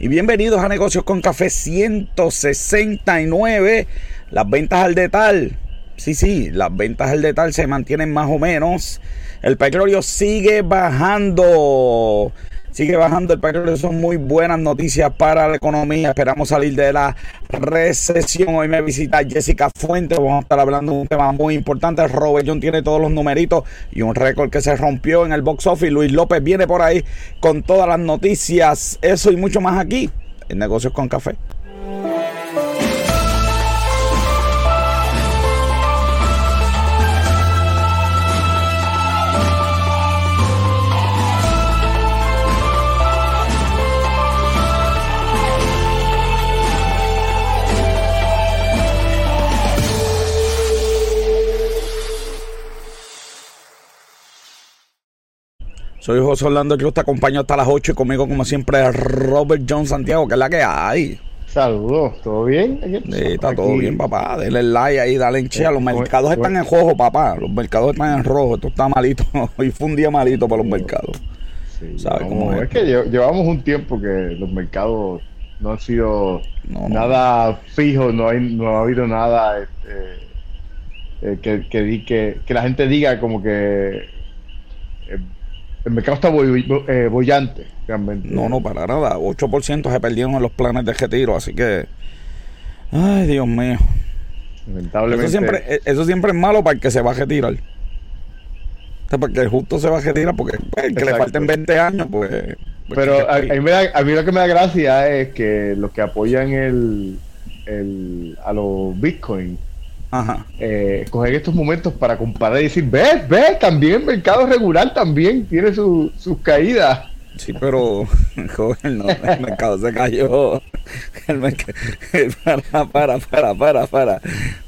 y bienvenidos a Negocios con Café 169. Las ventas al detalle. Sí, sí, las ventas al detalle se mantienen más o menos. El petróleo sigue bajando. Sigue bajando el petróleo. Son muy buenas noticias para la economía. Esperamos salir de la recesión. Hoy me visita Jessica Fuentes. Vamos a estar hablando de un tema muy importante. Robert John tiene todos los numeritos y un récord que se rompió en el box office. Luis López viene por ahí con todas las noticias. Eso y mucho más aquí en Negocios con Café. Soy José Orlando yo te acompaño hasta las 8 y conmigo como siempre Robert John Santiago, que es la que hay. Saludos, ¿todo bien? Sí, está todo bien, papá. Denle like ahí, dale en chea. Los mercados están en rojo, papá. Los mercados están en rojo. Esto está malito. Hoy fue un día malito para los mercados. Sí, ¿Sabes cómo es? es? que llevamos un tiempo que los mercados no han sido nada fijo, no, hay, no ha habido nada este, eh, que, que, que, la gente diga como que eh, el mercado está eh, bollante, realmente. No, no, para nada. 8% se perdieron en los planes de retiro, así que. Ay, Dios mío. Lamentablemente. Eso siempre, eh, eso siempre es malo para el que se va a retirar. porque el justo se va a retirar, porque pues, el que le falten 20 años, pues. pues Pero a, mí a, mí lo que me da gracia es que los que apoyan el, el a los bitcoins Ajá. Eh, coger estos momentos para comparar y decir, ves, ves, también el mercado regular también tiene sus caídas. Sí, pero joven, no, el mercado se cayó. El mercado, para, para, para, para, para,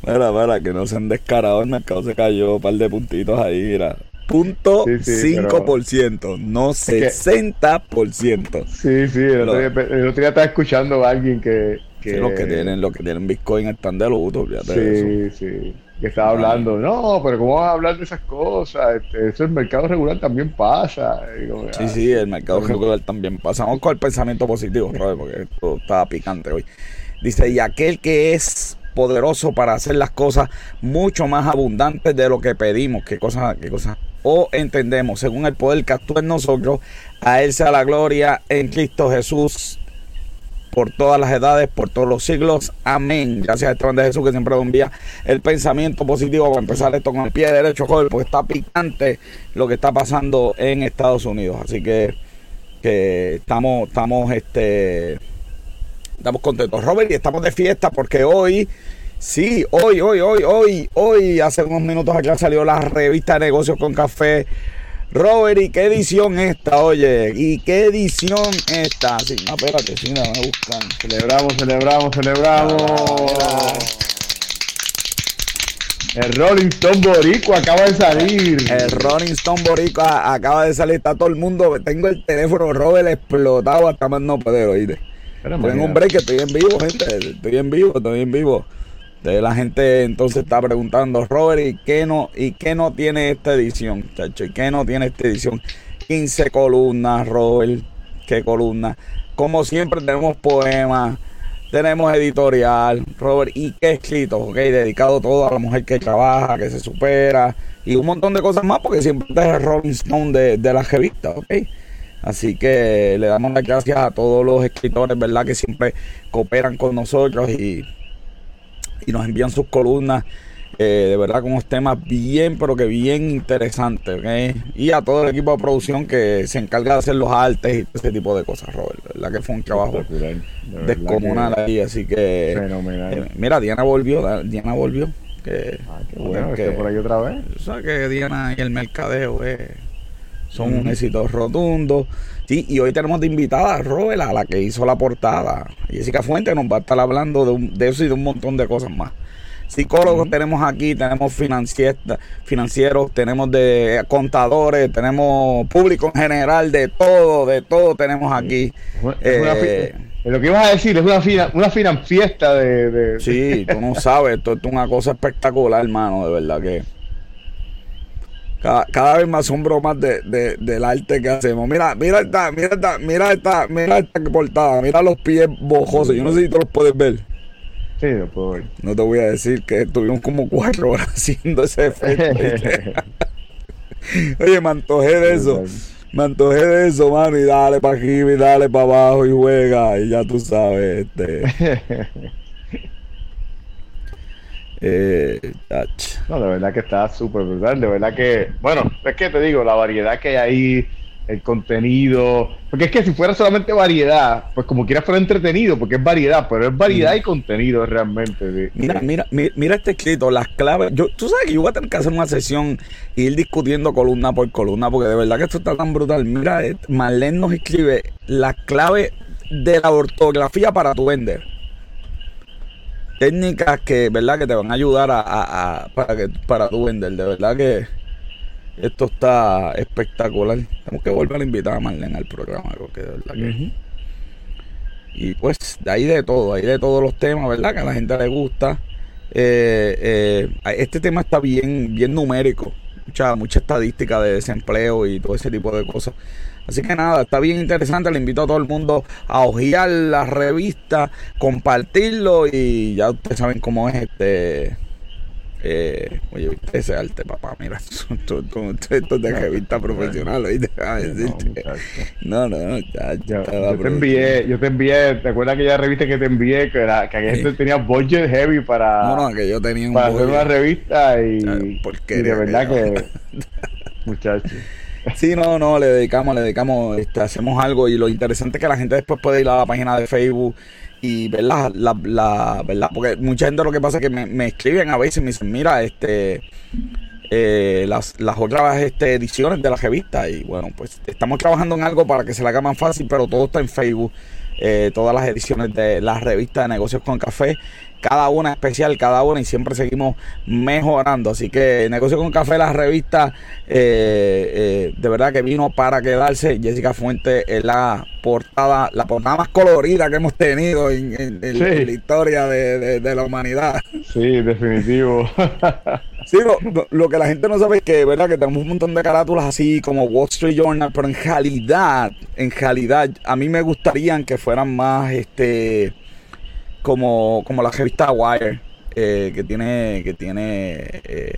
para, para, que no se han descarado, el mercado se cayó un par de puntitos ahí, mira. Punto 5%, no 60%. Sí, sí, el otro, día, el otro día estaba escuchando a alguien que, que, los que tienen, los que tienen Bitcoin están de luto, sí, sí. Que estaba hablando, no, pero ¿cómo vas a hablar de esas cosas? Este, eso el mercado regular también pasa. sí, sí, el mercado regular también pasa. Vamos con el pensamiento positivo, porque esto está picante hoy. Dice, y aquel que es poderoso para hacer las cosas mucho más abundantes de lo que pedimos, qué cosas, qué cosas o entendemos, según el poder que actúa en nosotros, a Él sea la gloria en Cristo Jesús por todas las edades, por todos los siglos. Amén. Gracias a Esteban de Jesús que siempre envía el pensamiento positivo para empezar esto con el pie derecho, joder, porque está picante lo que está pasando en Estados Unidos. Así que, que estamos, estamos, este, estamos contentos. Robert, y estamos de fiesta porque hoy, sí, hoy, hoy, hoy, hoy, hoy, hace unos minutos acá salió la revista de negocios con café Robert, ¿y qué edición esta? Oye, ¿y qué edición esta? Sí, no, espérate, sí, no, me buscan. Celebramos, celebramos, celebramos. El Rolling Stone Boricua acaba de salir. El Rolling Stone Boricua acaba de salir. Está todo el mundo. Tengo el teléfono Robert explotado hasta más no poder, oíste. Tengo un break, estoy en vivo, gente. Estoy en vivo, estoy en vivo la gente entonces está preguntando, Robert, ¿y qué no, y qué no tiene esta edición, chacho? ¿Y qué no tiene esta edición? 15 columnas, Robert, ¿qué columnas? Como siempre tenemos poemas, tenemos editorial, Robert, y qué escrito, ok, dedicado todo a la mujer que trabaja, que se supera, y un montón de cosas más, porque siempre es el Rolling Stone de, de la revista, ok. Así que le damos las gracias a todos los escritores, ¿verdad? Que siempre cooperan con nosotros y y nos envían sus columnas. Eh, de verdad con unos temas bien, pero que bien interesantes. Y a todo el equipo de producción que se encarga de hacer los artes y ese tipo de cosas, Robert. La que fue un trabajo descomunal ahí. Así que. Fenomenal. Eh, mira, Diana volvió. Diana volvió. Que, ah, qué bueno, que, por ahí otra vez. O sea que Diana y el mercadeo eh, son un éxito rotundo. Sí, y hoy tenemos de invitada a Robert, a la que hizo la portada. Jessica Fuente nos va a estar hablando de, de eso y de un montón de cosas más. Psicólogos tenemos aquí, tenemos financieros, tenemos de contadores, tenemos público en general, de todo, de todo tenemos aquí. Eh, lo que ibas a decir es una fina, una fina fiesta de, de... Sí, tú no sabes, esto es una cosa espectacular, hermano, de verdad que Cada, vez más asombro más de, del arte que hacemos. Mira, mira esta, mira esta, mira esta, mira esta portada, mira los pies bojosos. Yo no sé si tú los puedes ver. Sí, lo puedo ver. No te voy a decir que estuvimos como cuatro horas haciendo ese efecto. Oye, me antojé de eso. Me antojé de eso, mano, y dale para aquí, y dale para abajo y juega, y ya tú sabes, este. Eh, no, de verdad que está súper brutal. De verdad que, bueno, es que te digo, la variedad que hay ahí, el contenido. Porque es que si fuera solamente variedad, pues como quiera fuera entretenido, porque es variedad, pero es variedad y contenido realmente. mira, mira, mira, este escrito, las claves. Yo, tú sabes que yo voy a tener que hacer una sesión e ir discutiendo columna por columna, porque de verdad que esto está tan brutal. Mira, eh, Marlene nos escribe las claves de la ortografía para tu vender técnicas que, ¿verdad? que te van a ayudar a, para que para tu vender. De verdad que esto está espectacular. Tenemos que volver a invitar a Marlene al programa, porque de verdad que. Y pues, de ahí de todo, ahí de todos los temas, ¿verdad? Que a la gente le gusta. Eh, eh, este tema está bien, bien numérico. Mucha, mucha estadística de desempleo y todo ese tipo de cosas. Así que nada, está bien interesante. Le invito a todo el mundo a ojear la revista, compartirlo y ya ustedes saben cómo es este. Eh, oye, viste ese arte, papá. Mira, esto, es de revista profesional. No, no, no, ya, ya, yo, te envié, yo te envié, ¿te acuerdas aquella revista que te envié? Que, era, que gente tenía budget heavy para. No, no, que yo tenía un Para hacer una revista y. y de verdad que. muchachos. Sí, no, no, le dedicamos, le dedicamos, este, hacemos algo y lo interesante es que la gente después puede ir a la página de Facebook y ver la, la, verdad, porque mucha gente lo que pasa es que me, escriben a veces y me dicen, mira, este, eh, las, las otras este, ediciones de la revista y bueno, pues estamos trabajando en algo para que se la haga más fácil, pero todo está en Facebook. Eh, todas las ediciones de la revista de negocios con café cada una especial, cada una, y siempre seguimos mejorando. Así que Negocio con Café, la revista, eh, eh, de verdad que vino para quedarse. Jessica Fuente es la portada, la portada más colorida que hemos tenido en, la historia de, la humanidad. Sí, definitivo. Sí, lo, que la gente no sabe es que, ¿verdad? Que tenemos un montón de carátulas así como Wall Street Journal, pero en realidad, en realidad, a mí me gustaría que fueran más, este, como, como la revista Wire, eh, que tiene, que tiene eh,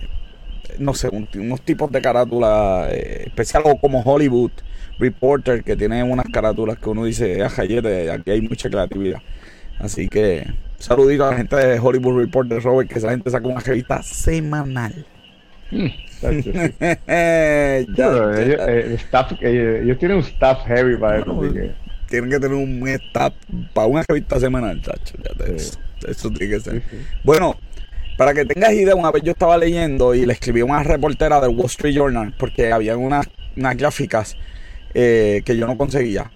no sé, unos tipos de carátula eh, especial o como Hollywood Reporter, que tiene unas carátulas que uno dice, ah, aquí hay mucha creatividad. Así que, saludito a la gente de Hollywood Reporter, Robert, que esa gente saca una revista semanal. Mm, ellos, tienen un staff heavy para eso tienen que tener un staff para una revista semanal, chacho. Eso, tiene que ser. Bueno, para que tengas idea, una vez yo estaba leyendo y le escribí a una reportera del Wall Street Journal porque había unas, gráficas eh, que yo no conseguía.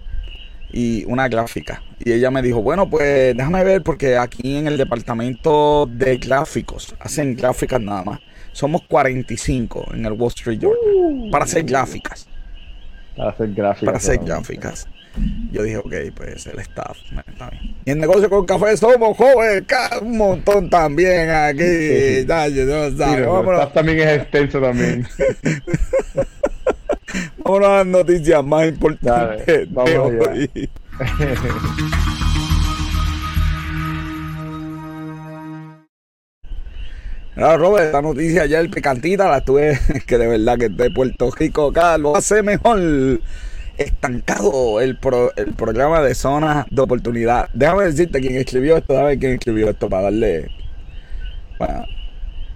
Y una gráfica. Y ella me dijo, bueno, pues déjame ver porque aquí en el departamento de gráficos hacen gráficas nada más. Somos 45 en el Wall Street Journal uh. para hacer gráficas. Para hacer gráficas. Para hacer gráficas. Yo dije, ok, pues el staff. Y el negocio con café somos jóvenes, un montón también aquí. Sí. no, el staff también es extenso también. Vámonos a las noticias más importantes vamos de hoy. Robert, esta noticia ya el picantita la tuve que de verdad que de Puerto Rico acá lo hace mejor estancado el, el programa de zonas de oportunidad. Déjame decirte quién escribió esto, déjame quién escribió esto para darle. Bueno,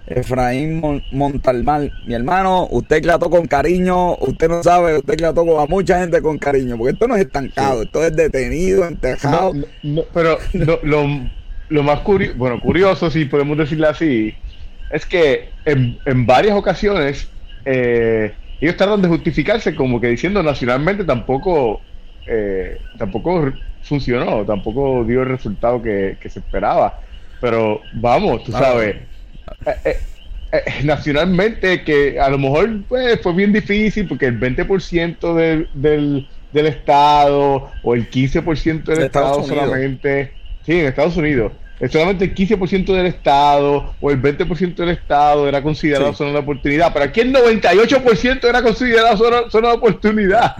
Efraín Montalmal, mi hermano, usted trató con cariño, usted no sabe, usted trató con a mucha gente con cariño, porque esto no es estancado, esto es detenido, entejado. pero lo, lo, más curioso, bueno, curioso, si podemos decirlo así, es que en, en varias ocasiones eh, ellos tratan de justificarse como que diciendo nacionalmente tampoco eh, tampoco funcionó, tampoco dio el resultado que, se esperaba. Pero vamos, tú sabes, eh, eh, nacionalmente que a lo mejor pues, fue bien difícil porque el 20% del, del, del Estado o el 15% del Estado solamente, sí, en Estados Unidos, solamente el 15% del Estado o el 20% del Estado era considerado zona de oportunidad, pero aquí el 98% era considerado zona, de oportunidad.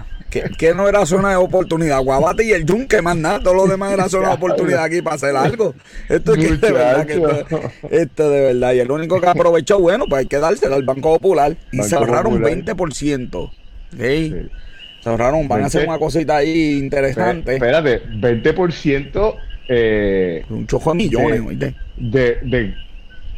Que, no era zona de oportunidad, Guabate y el Yunque, más nada, todo lo demás era zona de oportunidad aquí para hacer algo. Esto es de verdad, esto, de verdad. Y el único que aprovechó, bueno, pues hay que dárselo al Banco Popular y se ahorraron 20%. Sí. Se ahorraron, van a hacer una cosita ahí interesante. Espérate, 20% eh, un chojo de millones, de, de,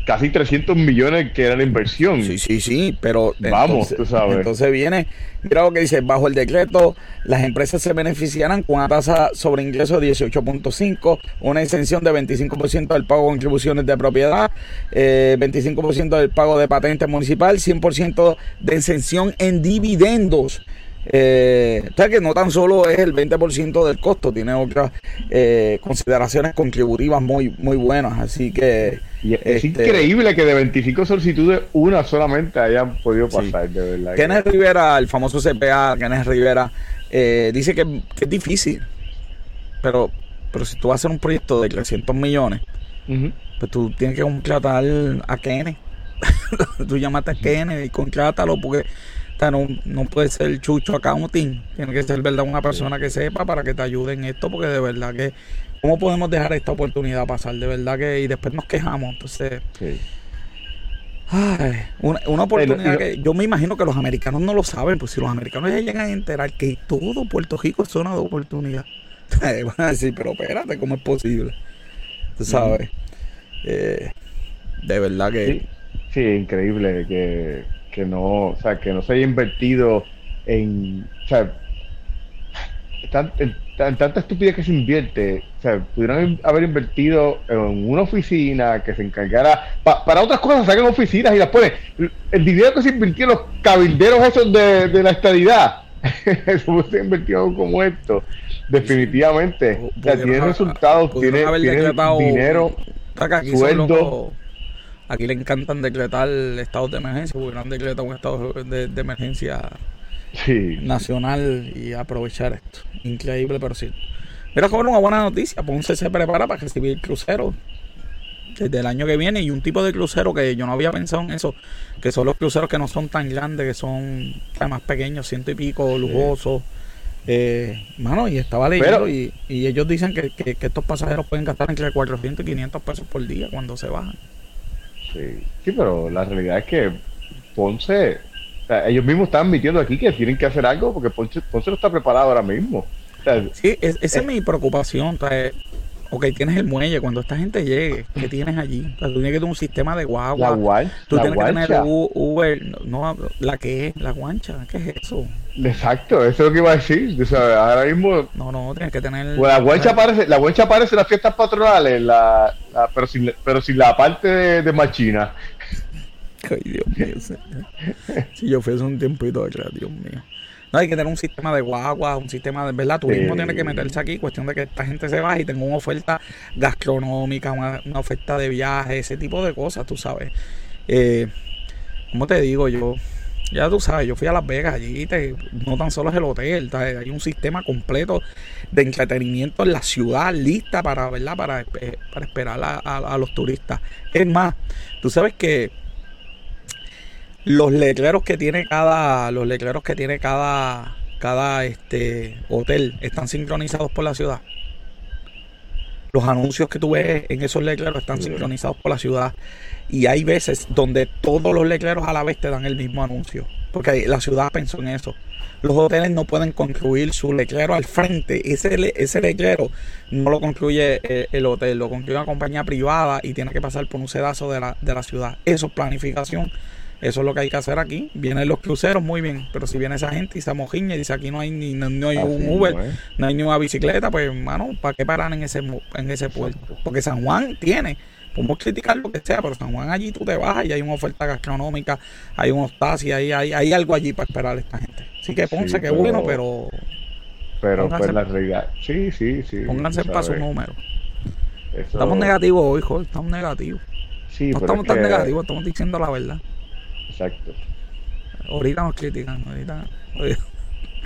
casi 300 millones que era la inversión. Sí, sí, sí, pero vamos, entonces, tú sabes. Entonces viene, mira lo que dice, bajo el decreto, las empresas se beneficiarán con una tasa sobre ingresos de 18.5, una exención de 25% del pago de contribuciones de propiedad, eh, 25% del pago de patente municipal, 100% de exención en dividendos eh, o sea que no tan solo es el 20% del costo, tiene otras eh, consideraciones contributivas muy, muy buenas. Así que. es este, increíble que de 25 solicitudes, una solamente hayan podido pasar, de verdad. Kenneth Rivera, el famoso CPA, Kenneth Rivera, eh, dice que, es difícil. Pero, pero si tú vas a hacer un proyecto de 300 millones, pues tú tienes que contratar a Kenneth. tú llamaste a Kenneth y contrátalo porque no, no puede ser chucho accounting. Tiene que ser verdad una persona que sepa para que te ayude en esto, porque de verdad que ¿cómo podemos dejar esta oportunidad pasar? De verdad que y después nos quejamos. Entonces, una, oportunidad que yo me imagino que los americanos no lo saben, pues si los americanos ya llegan a enterar que todo Puerto Rico es zona de oportunidad, van a decir, pero espérate, ¿cómo es posible? Tú sabes. Eh, de verdad que. sí, increíble que que no, o sea, que no se haya invertido en, o sea, tan, tanta estupidez que se invierte, o sea, pudieran haber invertido en una oficina que se encargara, para otras cosas sacan oficinas y las ponen, el dinero que se invirtió en los cabilderos esos de, la estadidad, eso se invertido como esto, definitivamente, o sea, tiene resultados, tiene, tiene dinero, sueldo Aquí le encantan decretar estados de emergencia, porque han decretado un estado de, emergencia nacional y aprovechar esto. Increíble, pero sí. Mira, joven, una buena noticia. Ponce se prepara para recibir cruceros desde el año que viene y un tipo de crucero que yo no había pensado en eso, que son los cruceros que no son tan grandes, que son más pequeños, ciento y pico, lujosos. Eh, mano, y estaba leyendo y, ellos dicen que, que, estos pasajeros pueden gastar entre 400 y 500 pesos por día cuando se bajan. Sí. pero la realidad es que Ponce, ellos mismos están admitiendo aquí que tienen que hacer algo porque Ponce, Ponce no está preparado ahora mismo. sí, esa es, eh, mi preocupación. ok, tienes el muelle, cuando esta gente llegue, ¿qué tienes allí? tú tienes que tener un sistema de guagua. La tú tienes que tener Uber, no, la que es, la guancha, ¿qué es eso? Exacto, eso es lo que iba a decir. ahora mismo. No, no, tienes que tener. Pues la guancha aparece, la guancha aparece en las fiestas patronales, la, pero, sin, pero sin la parte de, machina. Ay, Dios mío. si yo fui hace un tiempito atrás, Dios mío. No, hay que tener un sistema de guagua, un sistema de, ¿verdad? Turismo tiene que meterse aquí, cuestión de que esta gente se baje y tenga una oferta gastronómica, una, oferta de viaje, ese tipo de cosas, tú sabes. Eh, ¿Cómo te digo yo? Ya tú sabes, yo fui a Las Vegas allí, te, no tan solo es el hotel, hay un sistema completo de entretenimiento en la ciudad lista para, ¿verdad? para, para esperar a, los turistas. Es más, tú sabes que los letreros que tiene cada, los letreros que tiene cada, cada este hotel están sincronizados por la ciudad. Los anuncios que tú ves en esos letreros están sincronizados por la ciudad. Y hay veces donde todos los letreros a la vez te dan el mismo anuncio. Porque la ciudad pensó en eso. Los hoteles no pueden construir su letrero al frente. Ese, ese letrero no lo construye eh, el, hotel, lo construye una compañía privada y tiene que pasar por un sedazo de la, de la ciudad. Eso es planificación. Eso es lo que hay que hacer aquí. Vienen los cruceros, muy bien. Pero si viene esa gente y se mojiña y dice aquí no hay ni no, hay un Uber, no, hay ni una bicicleta, pues hermano, ¿para qué paran en ese, en ese puerto? Porque San Juan tiene podemos criticar lo que sea, pero San Juan allí tú te vas y hay una oferta gastronómica, hay un y hay, hay, hay algo allí para esperar a esta gente. Así que Ponce, que bueno, pero. Pero pues la realidad. Sí, sí, sí. Pónganse para su número. Estamos negativos hoy, Jorge, estamos negativos. Sí, no estamos tan negativos, estamos diciendo la verdad. Exacto. Ahorita nos critican, ahorita. Ahorita,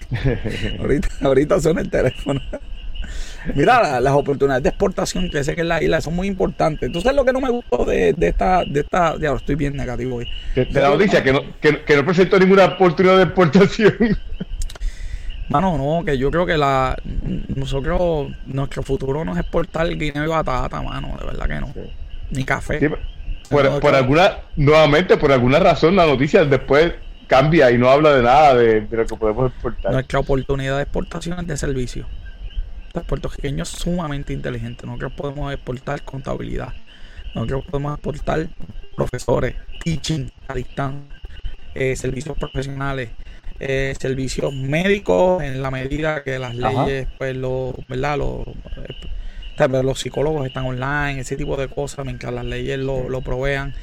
ahorita, ahorita suena el teléfono. Mira, las oportunidades de exportación que sé que en la isla son muy importantes. Entonces, lo que no me gustó de, esta, de esta, ya estoy bien negativo hoy. De, la noticia, que no, que, que no presentó ninguna oportunidad de exportación. Mano, no, que yo creo que la nosotros, nuestro futuro no es exportar guineo y batata, mano, de verdad que no. Ni café. por, alguna, nuevamente, por alguna razón, la noticia después cambia y no habla de nada de, lo que podemos exportar. Nuestra oportunidad de exportación es de servicio. Puertorriqueños sumamente inteligentes. Nosotros podemos exportar contabilidad. Nosotros podemos exportar profesores, teaching a distancia, eh, servicios profesionales, eh, servicios médicos en la medida que las leyes, pues, lo, ¿verdad? Los, eh, los psicólogos están online, ese tipo de cosas, mientras las leyes lo, lo provean.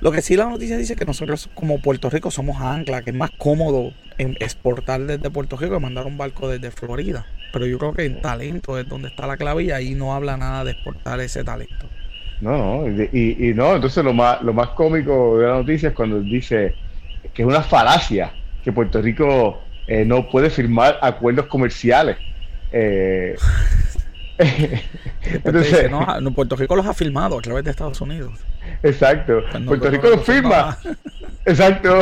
Lo que sí la noticia dice que nosotros como Puerto Rico somos ancla, que es más cómodo exportar desde Puerto Rico que mandar un barco desde Florida. Pero yo creo que en talento es donde está la clave y ahí no habla nada de exportar ese talento. No, no, y, y no, entonces lo más, lo más cómico de la noticia es cuando dice que es una falacia que Puerto Rico eh, no puede firmar acuerdos comerciales. Eh, entonces, no, Puerto Rico los ha firmado a través de Estados Unidos. Exacto. Pues Puerto Rico los firma. Exacto.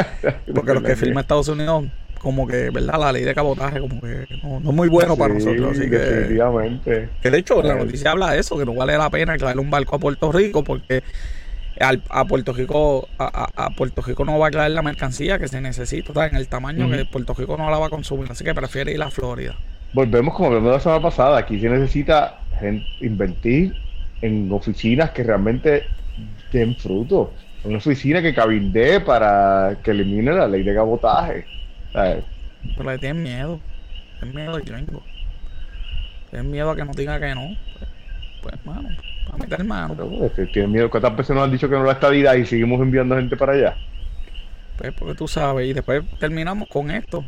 Porque lo que firma Estados Unidos, como que, ¿verdad? La ley de cabotaje, como que no, es muy bueno para nosotros. Así que, que de hecho, la noticia habla de eso, que no vale la pena traer un barco a Puerto Rico porque a Puerto Rico a, Puerto Rico no va a traer la mercancía que se necesita, en el tamaño que Puerto Rico no la va a consumir, así que prefiere ir a Florida. Volvemos como vemos la semana pasada, aquí se necesita invertir en oficinas que realmente den fruto, una oficina que cabildee para que elimine la ley de cabotaje. Pero le tienen miedo, tienen miedo al gringo, tienen miedo a que no diga que no, pues, pues mano a meter mano. ¿Tienen miedo? ¿Cuántas veces nos han dicho que no la estadidad y seguimos enviando gente para allá? Pues porque tú sabes, y después terminamos con esto.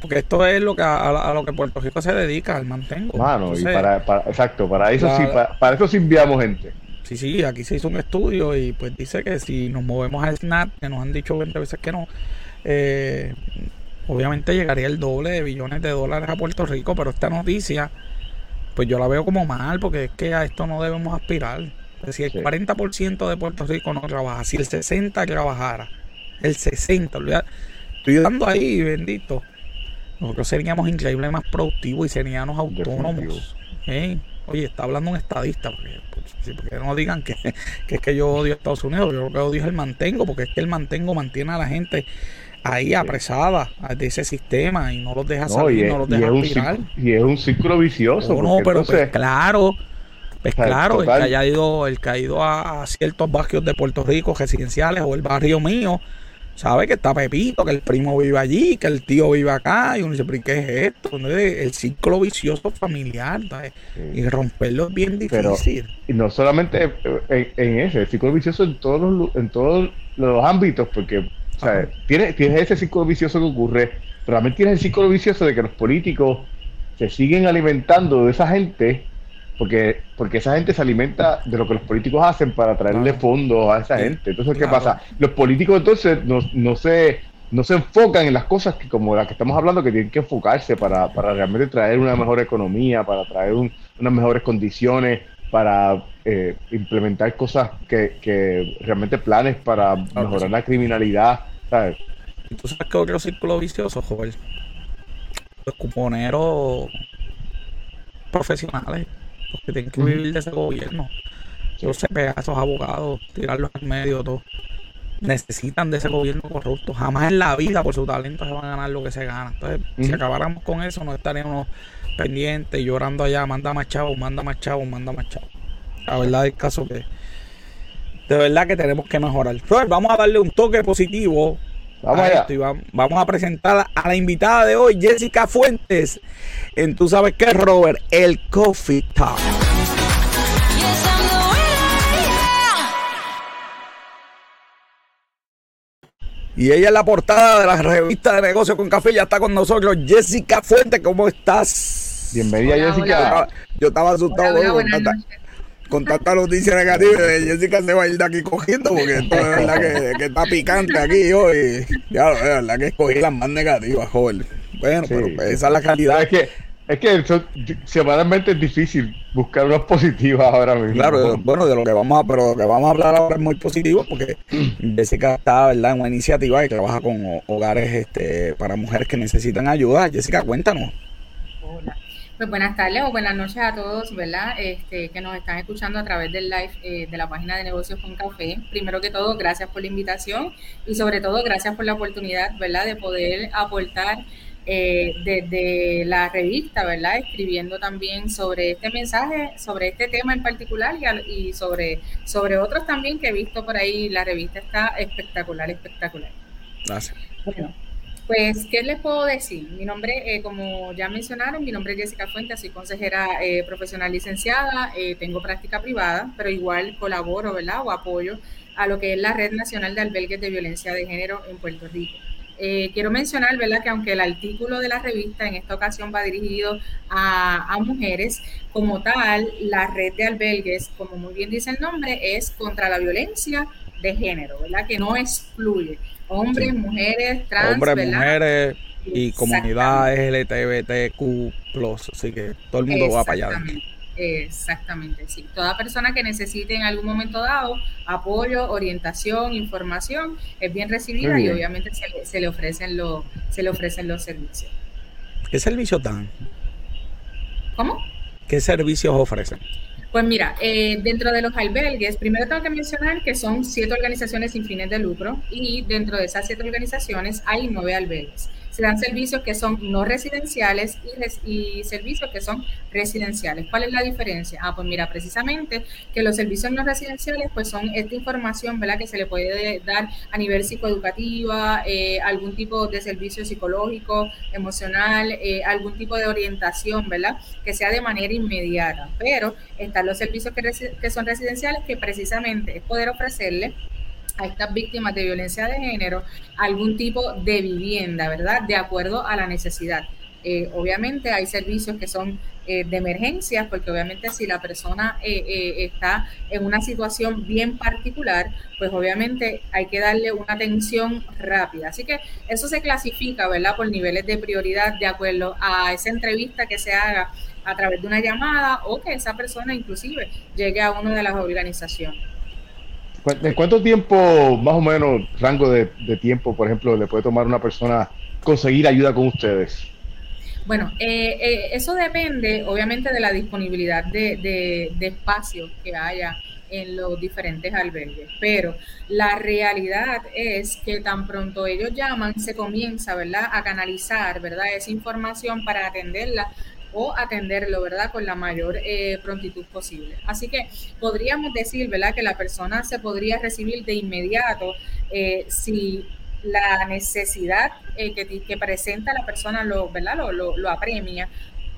Porque esto es lo que a, lo que Puerto Rico se dedica, al mantengo. Mano, y para, exacto, para eso sí, para, eso sí enviamos gente. Sí, sí, aquí se hizo un estudio y pues dice que si nos movemos al SNAP, que nos han dicho 20 veces que no, eh, obviamente llegaría el doble de billones de dólares a Puerto Rico, pero esta noticia pues yo la veo como mal, porque es que a esto no debemos aspirar. Decir, el 40% de Puerto Rico no trabaja, si el 60% trabajara, el 60%, estoy dando ahí, bendito. Nosotros seríamos increíblemente más productivos y seríamos autónomos. Oye, está hablando un estadista, porque, porque no digan que, que, es que yo odio a Estados Unidos, yo lo que odio es el mantengo, porque es que el mantengo mantiene a la gente ahí apresada de ese sistema y no los deja salir, no, los deja aspirar. y es un círculo vicioso. No, pero pues, claro, pues claro, el que haya ido, el que ha ido a, ciertos barrios de Puerto Rico residenciales o el barrio mío, sabe que está Pepito, que el primo vive allí, que el tío vive acá, y uno dice, ¿pero qué es esto? El círculo vicioso familiar, y romperlo es bien difícil. y no solamente en, en, ese, el círculo vicioso en todos los, en todos los ámbitos, porque o sea, tienes, ese círculo vicioso que ocurre, pero también tienes el círculo vicioso de que los políticos se siguen alimentando de esa gente, porque, porque esa gente se alimenta de lo que los políticos hacen para traerle fondos a esa gente. Entonces, ¿qué pasa? Los políticos entonces no, no, se, no se enfocan en las cosas que como las que estamos hablando, que tienen que enfocarse para, para realmente traer una mejor economía, para traer unas mejores condiciones para eh, implementar cosas que, que, realmente planes para mejorar la criminalidad, ¿sabes? ¿Tú sabes qué otro círculo vicioso, joven? Los cuponeros profesionales, los que tienen que vivir de ese gobierno. Los CPA, esos abogados, tirarlos en medio, todo. Necesitan de ese gobierno corrupto. Jamás en la vida, por su talento, se van a ganar lo que se gana. Entonces, si acabáramos con eso, no estaríamos pendiente, llorando allá, manda más chavos, manda más chavos, manda más chavos. La verdad es caso que de verdad que tenemos que mejorar. vamos a darle un toque positivo. Vamos a Esto y vamos a presentar a la invitada de hoy, Jessica Fuentes, en Tú sabes qué, Robert, el Coffee Talk. Y ella es la portada de la revista de negocios con café. Ya está con nosotros Jessica Fuentes. ¿Cómo estás? Bienvenida, Jessica. Yo estaba asustado con, tanta, noticia negativa. Jessica se va a ir de aquí cogiendo porque esto es verdad que, está picante aquí hoy. Ya, la verdad que escogí las más negativas, joven. Bueno, pero esa es la calidad. Es que Es que semanalmente es difícil buscar unas positivas ahora mismo. Claro, bueno, de lo que vamos a, pero lo que vamos a hablar ahora es muy positivo porque Jessica está, ¿verdad?, en una iniciativa y trabaja con hogares este, para mujeres que necesitan ayuda. Jessica, cuéntanos. Hola. Pues buenas tardes o buenas noches a todos, ¿verdad? Este, que nos están escuchando a través del live eh, de la página de Negocios con Café. Primero que todo, gracias por la invitación y sobre todo gracias por la oportunidad, ¿verdad?, de poder aportar eh, desde la revista, ¿verdad? Escribiendo también sobre este mensaje, sobre este tema en particular y, sobre, sobre otros también que he visto por ahí. La revista está espectacular, espectacular. Gracias. Bueno, pues, ¿qué les puedo decir? Mi nombre, eh, como ya mencionaron, mi nombre es Jessica Fuentes, soy consejera eh, profesional licenciada, eh, tengo práctica privada, pero igual colaboro, ¿verdad? O apoyo a lo que es la Red Nacional de Albergues de Violencia de Género en Puerto Rico. Eh, quiero mencionar, ¿verdad?, que aunque el artículo de la revista en esta ocasión va dirigido a, mujeres, como tal, la red de albergues, como muy bien dice el nombre, es contra la violencia de género, ¿verdad?, que no excluye hombres, mujeres, trans, hombres, mujeres y comunidad LGBTQ+, así que todo el mundo va para allá. Exactamente, sí. Toda persona que necesite en algún momento dado apoyo, orientación, información, es bien recibida y obviamente se le, ofrecen los, se le ofrecen los servicios. ¿Qué servicios dan? ¿Cómo? ¿Qué servicios ofrecen? Pues mira, eh, dentro de los albergues, primero tengo que mencionar que son siete organizaciones sin fines de lucro y dentro de esas siete organizaciones hay nueve albergues se dan servicios que son no residenciales y, servicios que son residenciales. ¿Cuál es la diferencia? Ah, pues mira, precisamente que los servicios no residenciales pues son esta información, ¿verdad? Que se le puede dar a nivel psicoeducativa, eh, algún tipo de servicio psicológico, emocional, eh, algún tipo de orientación, ¿verdad? Que sea de manera inmediata. Pero están los servicios que, que son residenciales que precisamente es poder ofrecerle a estas víctimas de violencia de género algún tipo de vivienda, ¿verdad? De acuerdo a la necesidad. Eh, obviamente hay servicios que son eh, de emergencia, porque obviamente si la persona eh, está en una situación bien particular, pues obviamente hay que darle una atención rápida. Así que eso se clasifica, ¿verdad? Por niveles de prioridad de acuerdo a esa entrevista que se haga a través de una llamada o que esa persona inclusive llegue a una de las organizaciones. ¿En cuánto tiempo, más o menos, rango de, tiempo, por ejemplo, le puede tomar una persona conseguir ayuda con ustedes? Bueno, eh, eh, eso depende obviamente de la disponibilidad de, de, espacio que haya en los diferentes albergues, pero la realidad es que tan pronto ellos llaman, se comienza, ¿verdad?, a canalizar, ¿verdad?, esa información para atenderla o atenderlo, ¿verdad? Con la mayor eh, prontitud posible. Así que podríamos decir, ¿verdad? Que la persona se podría recibir de inmediato eh, si la necesidad eh, que, presenta la persona lo, ¿verdad? Lo, lo, apremia.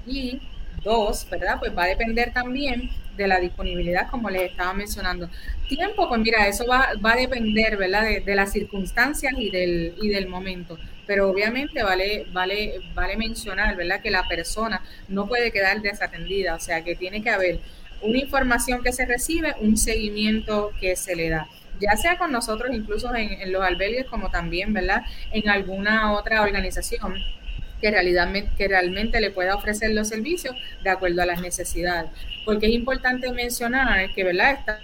Y dos, ¿verdad? Pues va a depender también de la disponibilidad, como les estaba mencionando. Tiempo, pues mira, eso va, va a depender, ¿verdad? De, de, las circunstancias y del, y del momento pero obviamente vale, vale, vale mencionar, ¿verdad? Que la persona no puede quedar desatendida, o sea que tiene que haber una información que se recibe, un seguimiento que se le da ya sea con nosotros, incluso en, los albergues, como también, ¿verdad? En alguna otra organización que, realidad, que realmente le pueda ofrecer los servicios de acuerdo a las necesidades. Porque es importante mencionar que, ¿verdad? Está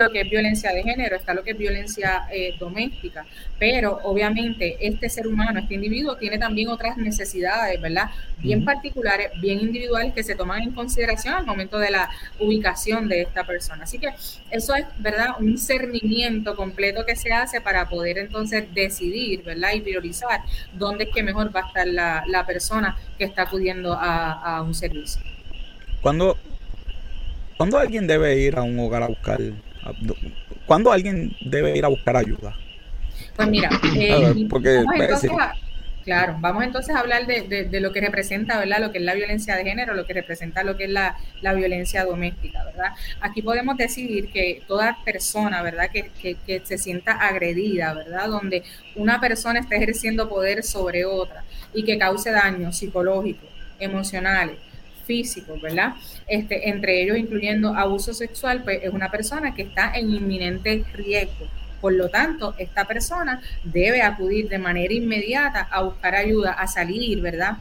lo que es violencia de género, está lo que es violencia eh, doméstica, pero obviamente este ser humano, este individuo tiene también otras necesidades, ¿verdad? Bien particulares, bien individuales que se toman en consideración al momento de la ubicación de esta persona. Así que eso es, ¿verdad? Un cernimiento completo que se hace para poder entonces decidir, ¿verdad? Y priorizar dónde es que mejor va a estar la, persona que está acudiendo a, a un servicio. Cuando ¿Cuándo alguien debe ir a un hogar a buscar? ¿Cuándo alguien debe ir a buscar ayuda? Pues mira, eh, vamos entonces a, claro, vamos entonces a hablar de, lo que representa, ¿verdad? Lo que es la violencia de género, lo que representa lo que es la, violencia doméstica, ¿verdad? Aquí podemos decir que toda persona, ¿verdad? Que, que se sienta agredida, ¿verdad? Donde una persona está ejerciendo poder sobre otra y que cause daños psicológicos, emocionales, físicos, ¿verdad? Este, entre ellos incluyendo abuso sexual, pues es una persona que está en inminente riesgo. Por lo tanto, esta persona debe acudir de manera inmediata a buscar ayuda, a salir, ¿verdad?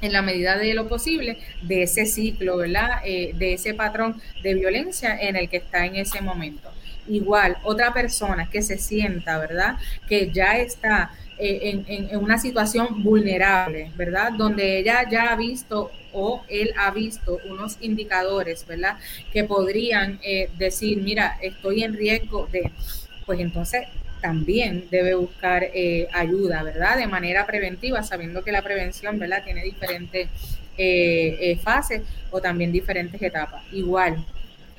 en la medida de lo posible de ese ciclo, ¿verdad? Eh, de ese patrón de violencia en el que está en ese momento. Igual, otra persona que se sienta, ¿verdad? Que ya está eh, en, una situación vulnerable, ¿verdad? Donde ella ya ha visto o él ha visto unos indicadores, ¿verdad? Que podrían eh, decir, mira, estoy en riesgo de, pues entonces también debe buscar eh, ayuda, ¿verdad? De manera preventiva, sabiendo que la prevención, ¿verdad? Tiene diferentes eh, fases o también diferentes etapas. Igual,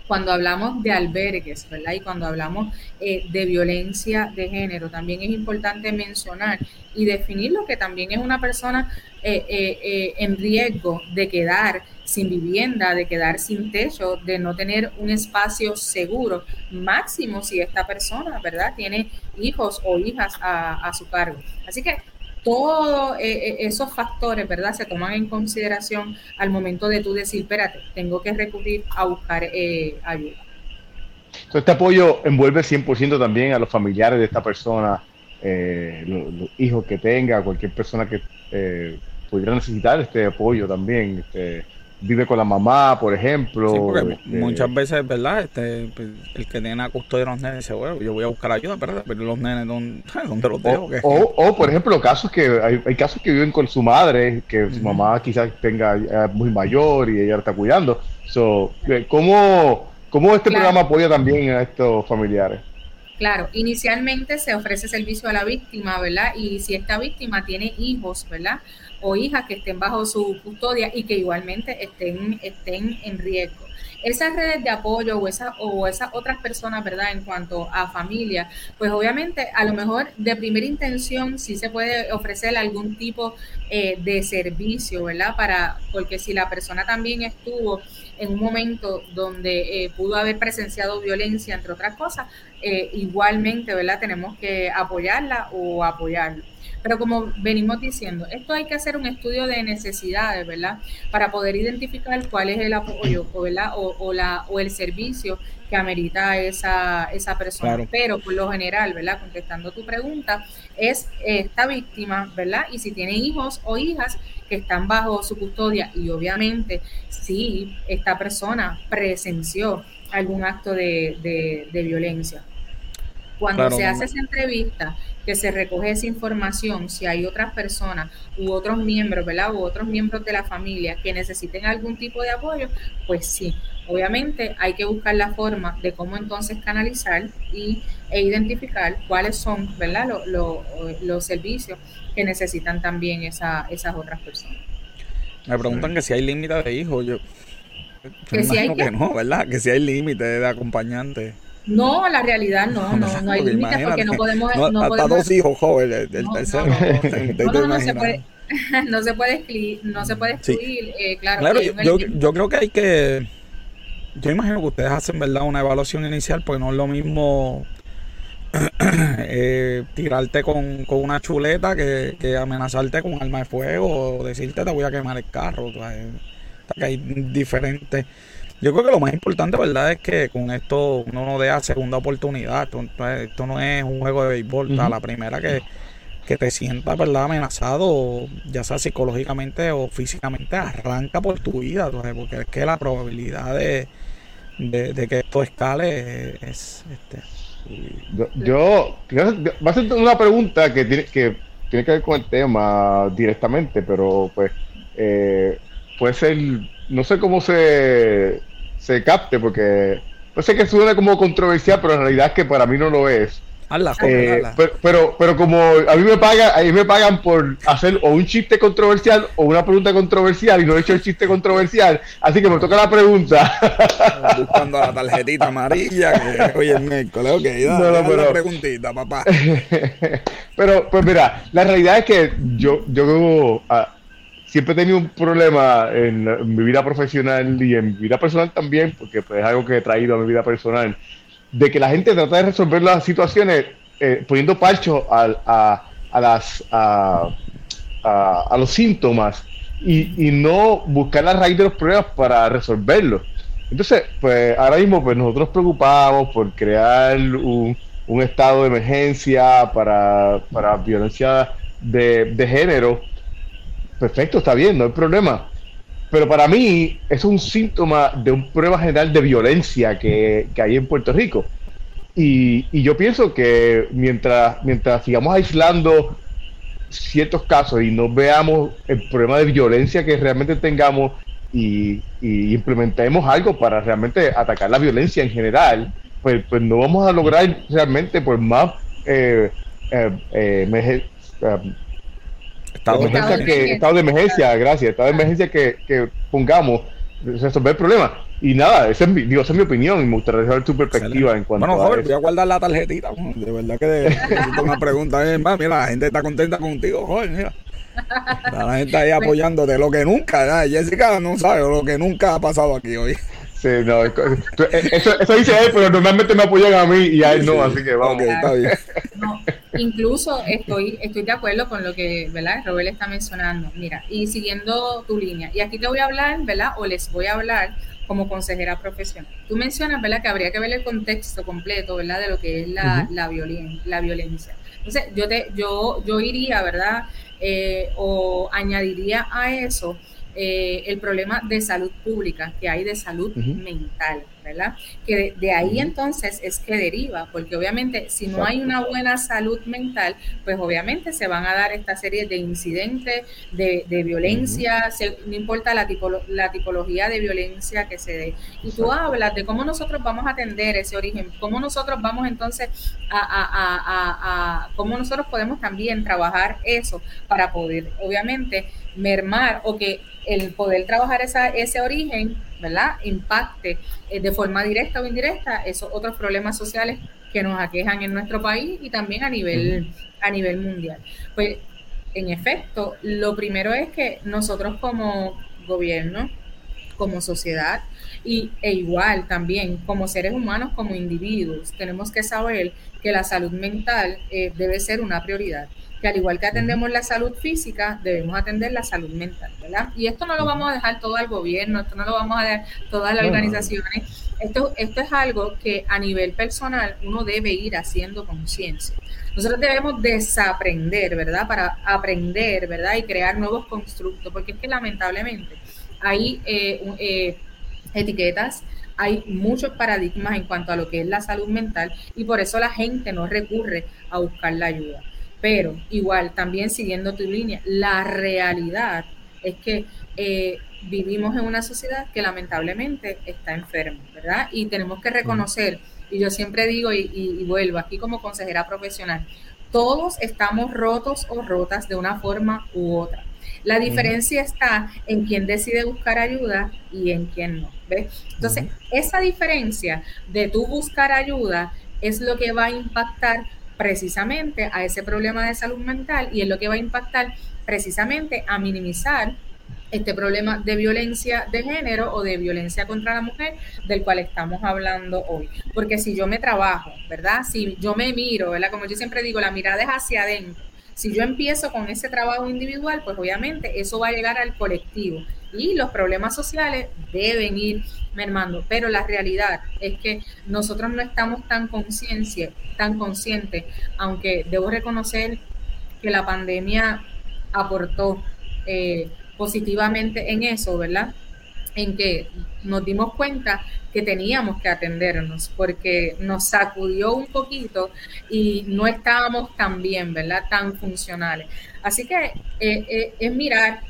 cuando hablamos de albergues, ¿verdad? Y cuando hablamos eh, de violencia de género, también es importante mencionar y definir lo que también es una persona eh, eh, en riesgo de quedar sin vivienda, de quedar sin techo, de no tener un espacio seguro, máximo si esta persona, ¿verdad? Tiene hijos o hijas a su cargo. Así que todos eh, eh, esos factores, ¿verdad? Se toman en consideración al momento de tú decir, espérate, tengo que recurrir a buscar eh, ayuda. este apoyo envuelve 100% también a los familiares de esta persona, los, hijos que tenga, cualquier persona que pudiera necesitar este apoyo también. Este, vive con la mamá, por ejemplo. Sí, porque este, muchas veces, ¿verdad? Este, pues, el que tiene la custodia de los nenes dice, bueno, yo voy a buscar ayuda, ¿verdad? Pero los nenes, ¿dónde, dónde los dejo? O, o, por ejemplo, casos que hay, hay, casos que viven con su madre, que su mamá quizás tenga muy mayor y ella está cuidando. So, eh, ¿cómo, ¿Cómo este programa apoya también a estos familiares? Claro, inicialmente se ofrece servicio a la víctima, ¿verdad? Y si esta víctima tiene hijos, ¿verdad? O hijas que estén bajo su custodia y que igualmente estén, estén en riesgo. Esas redes de apoyo o, esa, o esas otras personas, ¿verdad? En cuanto a familia, pues obviamente a lo mejor de primera intención sí se puede ofrecer algún tipo eh, de servicio, ¿verdad? Para, porque si la persona también estuvo en un momento donde eh, pudo haber presenciado violencia, entre otras cosas, eh, igualmente, ¿verdad? Tenemos que apoyarla o apoyarlo. Pero como venimos diciendo, esto hay que hacer un estudio de necesidades, ¿verdad? Para poder identificar cuál es el apoyo, ¿verdad? O, la, o el servicio que amerita esa, esa persona. Pero por lo general, ¿verdad? Contestando tu pregunta, es esta víctima, ¿verdad? Y si tiene hijos o hijas que están bajo su custodia y obviamente si esta persona presenció algún acto de, de, violencia. Cuando se hace esa entrevista, que se recoge esa información, si hay otras personas u otros miembros, ¿verdad? U otros miembros de la familia que necesiten algún tipo de apoyo, pues sí, obviamente hay que buscar la forma de cómo entonces canalizar y, e identificar cuáles son, ¿verdad? los servicios que necesitan también esa, esas otras personas. Me preguntan que si hay límite de hijos, yo, que si hay que no, ¿verdad? Que si hay límite de acompañante. No, la realidad no, no, no hay límites porque no podemos. No, no hasta dos hijos jóvenes, del tercero. No, no, se puede. No se puede excluir, no se puede excluir, eh, claro. claro yo, yo, creo que hay que. Yo imagino que ustedes hacen, ¿verdad?, una evaluación inicial, porque no es lo mismo eh, tirarte con, con, una chuleta que, que, amenazarte con un arma de fuego o decirte te voy a quemar el carro. O sea, que hay diferentes yo creo que lo más importante, ¿verdad? Es que con esto uno no deja segunda oportunidad. Esto, no es un juego de béisbol. La primera que, te sientas, ¿verdad? Amenazado, ya sea psicológicamente o físicamente, arranca por tu vida. Porque es que la probabilidad de, que esto escale es... Este, yo, va a ser una pregunta que tiene que tiene que ver con el tema directamente, pero pues eh, puede ser, no sé cómo se se capte, porque no sé que suena como controversial, pero en realidad es que para mí no lo es. Eh, pero, pero, como a mí me pagan, a mí me pagan por hacer o un chiste controversial o una pregunta controversial y no he hecho el chiste controversial, así que me toca la pregunta. Buscando la tarjetita amarilla, que oye el miércoles, ok, no, no, pero, preguntita, papá. pero, pues mira, la realidad es que yo, yo siempre he tenido un problema en, mi vida profesional y en mi vida personal también, porque pues, es algo que he traído a mi vida personal, de que la gente trata de resolver las situaciones eh, poniendo parcho a, a, las, a, a, los síntomas y, no buscar la raíz de los problemas para resolverlos. Entonces, pues ahora mismo pues nosotros preocupamos por crear un, un estado de emergencia para, para violencia de, de género perfecto, está bien, no hay problema. Pero para mí es un síntoma de un problema general de violencia que, hay en Puerto Rico. Y, yo pienso que mientras, mientras sigamos aislando ciertos casos y no veamos el problema de violencia que realmente tengamos y, implementemos algo para realmente atacar la violencia en general, pues, pues no vamos a lograr realmente por más eh, eh, eh, estado, de emergencia que, estado de emergencia, gracias, estado de emergencia que, que pongamos, resolver el problema. Y nada, esa es mi, digo, esa es mi opinión y me gustaría saber tu perspectiva en cuanto bueno, a. Bueno, voy a guardar la tarjetita. De verdad que necesito una pregunta. Es más, mira, la gente está contenta contigo, joder, mira. La gente ahí apoyándote, lo que nunca, Jessica no sabe lo que nunca ha pasado aquí hoy. Sí, no, eh, eso, eso dice él, pero normalmente me apoyan a mí y a él no, así que vamos. está bien. Incluso estoy, estoy de acuerdo con lo que ¿verdad? Robert está mencionando. Mira, y siguiendo tu línea, y aquí te voy a hablar, ¿verdad? O les voy a hablar como consejera profesional. Tú mencionas, ¿verdad?, que habría que ver el contexto completo, ¿verdad?, de lo que es la, la, la violencia. Entonces, yo, te, yo, yo iría, ¿verdad?, eh, o añadiría a eso eh, el problema de salud pública que hay de salud mental. ¿Verdad? Que de, ahí entonces es que deriva, porque obviamente si no hay una buena salud mental, pues obviamente se van a dar esta serie de incidentes, de, violencia, no importa la, la tipología de violencia que se dé. Y tú hablas de cómo nosotros vamos a atender ese origen, cómo nosotros vamos entonces a, a, a cómo nosotros podemos también trabajar eso para poder, obviamente, mermar o que el poder trabajar esa, ese origen, ¿verdad? Impacte eh, de forma directa o indirecta esos otros problemas sociales que nos aquejan en nuestro país y también a nivel, a nivel mundial. Pues, en efecto, lo primero es que nosotros como gobierno, como sociedad, y, e igual también como seres humanos, como individuos, tenemos que saber que la salud mental eh, debe ser una prioridad que al igual que atendemos la salud física, debemos atender la salud mental, ¿verdad? Y esto no lo vamos a dejar todo al gobierno, esto no lo vamos a dejar todas las organizaciones. Esto, esto es algo que a nivel personal uno debe ir haciendo conciencia. Nosotros debemos desaprender, ¿verdad? Para aprender, ¿verdad? Y crear nuevos constructos, porque es que lamentablemente hay eh, eh, etiquetas, hay muchos paradigmas en cuanto a lo que es la salud mental y por eso la gente no recurre a buscar la ayuda. Pero igual, también siguiendo tu línea, la realidad es que eh, vivimos en una sociedad que lamentablemente está enferma, ¿verdad? Y tenemos que reconocer, y yo siempre digo y, vuelvo aquí como consejera profesional, todos estamos rotos o rotas de una forma u otra. La diferencia está en quién decide buscar ayuda y en quién no. ¿ves? Entonces, esa diferencia de tú buscar ayuda es lo que va a impactar precisamente a ese problema de salud mental y es lo que va a impactar precisamente a minimizar este problema de violencia de género o de violencia contra la mujer del cual estamos hablando hoy. Porque si yo me trabajo, ¿verdad? Si yo me miro, ¿verdad? Como yo siempre digo, la mirada es hacia adentro. Si yo empiezo con ese trabajo individual, pues obviamente eso va a llegar al colectivo y los problemas sociales deben ir mermando. Pero la realidad es que nosotros no estamos tan conscientes, tan conscientes, aunque debo reconocer que la pandemia aportó eh, positivamente en eso, ¿verdad? En que nos dimos cuenta que teníamos que atendernos porque nos sacudió un poquito y no estábamos tan bien, ¿verdad? Tan funcionales. Así que eh, eh, es mirar,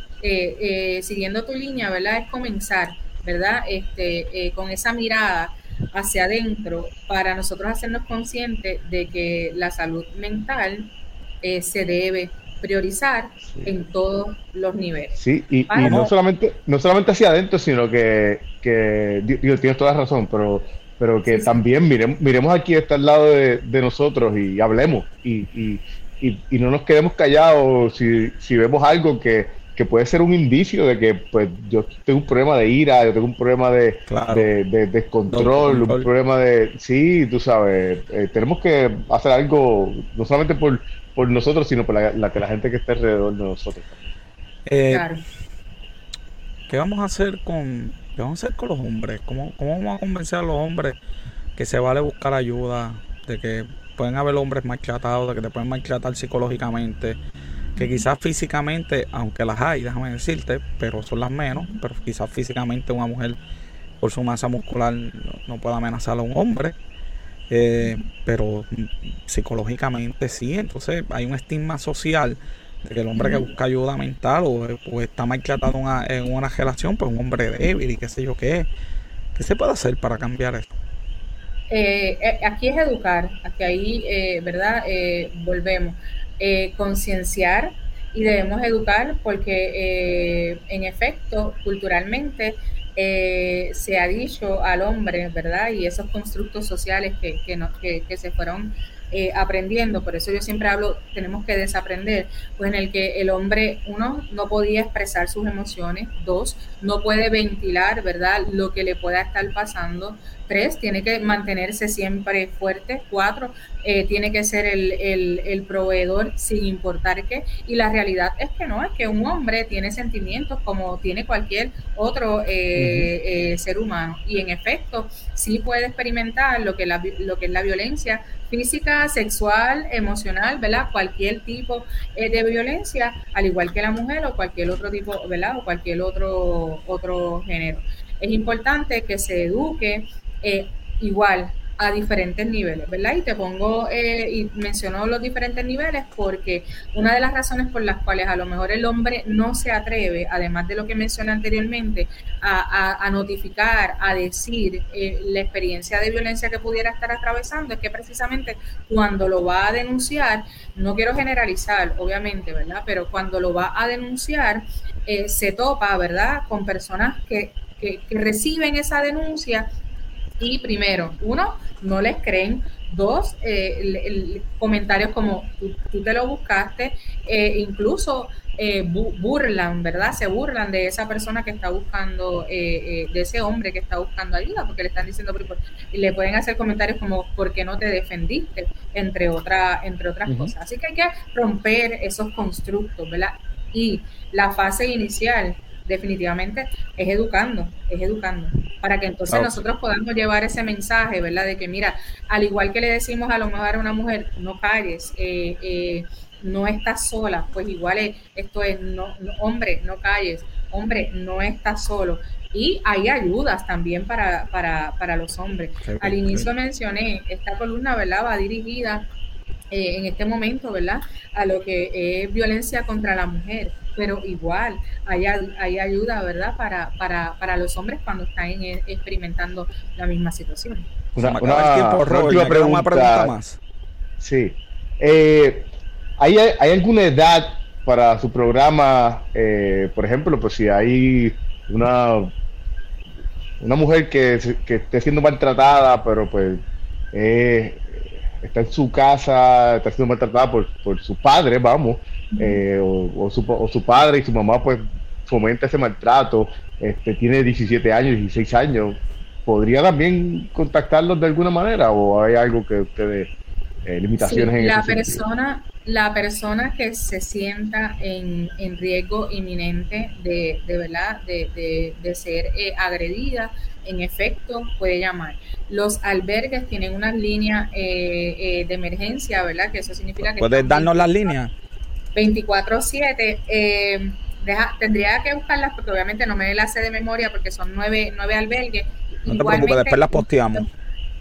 siguiendo tu línea, ¿verdad? Es comenzar ¿verdad? Este, eh, con esa mirada hacia adentro para nosotros hacernos conscientes de que la salud mental eh, se debe priorizar en todos los niveles. Sí, y, no solamente no solamente hacia adentro, sino que, que digo, tienes toda la razón, pero pero que también miremos, miremos aquí está al lado de, nosotros y hablemos y, y, y, no nos quedemos callados si, si vemos algo que, que puede ser un indicio de que pues yo tengo un problema de ira, yo tengo un problema de, de, descontrol, un problema de... Sí, tú sabes, eh, tenemos que hacer algo, no solamente por, por nosotros, sino por la, la, la gente que está alrededor de nosotros. Eh, claro. ¿Qué vamos a hacer con, qué vamos a hacer con los hombres? ¿Cómo, ¿Cómo vamos a convencer a los hombres que se vale buscar ayuda, de que pueden haber hombres maltratados, de que te pueden maltratar psicológicamente? Que quizás físicamente, aunque las hay, déjame decirte, pero son las menos, pero quizás físicamente una mujer por su masa muscular no, pueda amenazar a un hombre, eh, pero psicológicamente sí, entonces hay un estigma social de que el hombre que busca ayuda mental o, está maltratado en una relación, pues un hombre débil y qué sé yo qué. ¿Qué se puede hacer para cambiar eso? Eh, eh, aquí es educar, aquí ahí, eh, ¿verdad? volvemos. Concienciar y debemos educar porque, en efecto, culturalmente se ha dicho al hombre, ¿verdad? Y esos constructos sociales que, que, que se fueron eh, aprendiendo, por eso yo siempre hablo, tenemos que desaprender, pues en el que el hombre, uno, no podía expresar sus emociones, dos, no puede ventilar, ¿verdad?, lo que le pueda estar pasando, tres, tiene que mantenerse siempre fuerte, cuatro, eh, tiene que ser el, el, proveedor sin importar qué, y la realidad es que no, es que un hombre tiene sentimientos como tiene cualquier otro eh, ser humano, y en efecto, sí puede experimentar lo que, la, lo que es la violencia física, sexual, emocional, ¿verdad? Cualquier tipo eh, de violencia, al igual que la mujer o cualquier otro tipo, ¿verdad? O cualquier otro, otro género. Es importante que se eduque eh, igual a diferentes niveles, ¿verdad? Y te pongo eh, y menciono los diferentes niveles porque una de las razones por las cuales a lo mejor el hombre no se atreve, además de lo que mencioné anteriormente, a, notificar, a decir eh, la experiencia de violencia que pudiera estar atravesando, es que precisamente cuando lo va a denunciar, no quiero generalizar, obviamente, ¿verdad? Pero cuando lo va a denunciar, eh, se topa, ¿verdad? Con personas que, que reciben esa denuncia y primero, uno, no les creen. Dos, eh, comentarios como tú, te lo buscaste, eh, incluso eh, burlan, ¿verdad? Se burlan de esa persona que está buscando, de ese hombre que está buscando ayuda, porque le están diciendo, y le pueden hacer comentarios como, ¿por qué no te defendiste? Entre, otra, entre otras cosas. Así que hay que romper esos constructos, ¿verdad? Y la fase inicial definitivamente es educando, es educando, para que entonces nosotros podamos llevar ese mensaje, ¿verdad? De que mira, al igual que le decimos a lo mejor a una mujer, no calles, eh, eh, no estás sola, pues igual es, esto es, no, hombre, no calles, hombre, no estás solo. Y hay ayudas también para, para, para los hombres. Al inicio mencioné, esta columna, ¿verdad? Va dirigida eh, en este momento, ¿verdad? A lo que es violencia contra la mujer pero igual hay, hay ayuda, ¿verdad? Para, para, para los hombres cuando están experimentando la misma situación. Una, pregunta, más. Sí. Eh, ¿hay, ¿Hay alguna edad para su programa? Eh, por ejemplo, pues si hay una una mujer que, que esté siendo maltratada, pero pues eh, está en su casa, está siendo maltratada por, por su padre, vamos, eh, o, su, o, su, padre y su mamá pues fomenta ese maltrato, este, tiene 17 años, 16 años, ¿podría también contactarlos de alguna manera o hay algo que ustedes, eh, limitaciones en la persona La persona que se sienta en, en riesgo inminente de, de verdad, de, de, ser eh, agredida, en efecto puede llamar. Los albergues tienen unas líneas de emergencia, ¿verdad? Que eso significa que... ¿Puedes darnos las líneas? 24-7. Eh, tendría que buscarlas porque obviamente no me la sé de memoria porque son nueve, nueve albergues. No te preocupes, después las posteamos.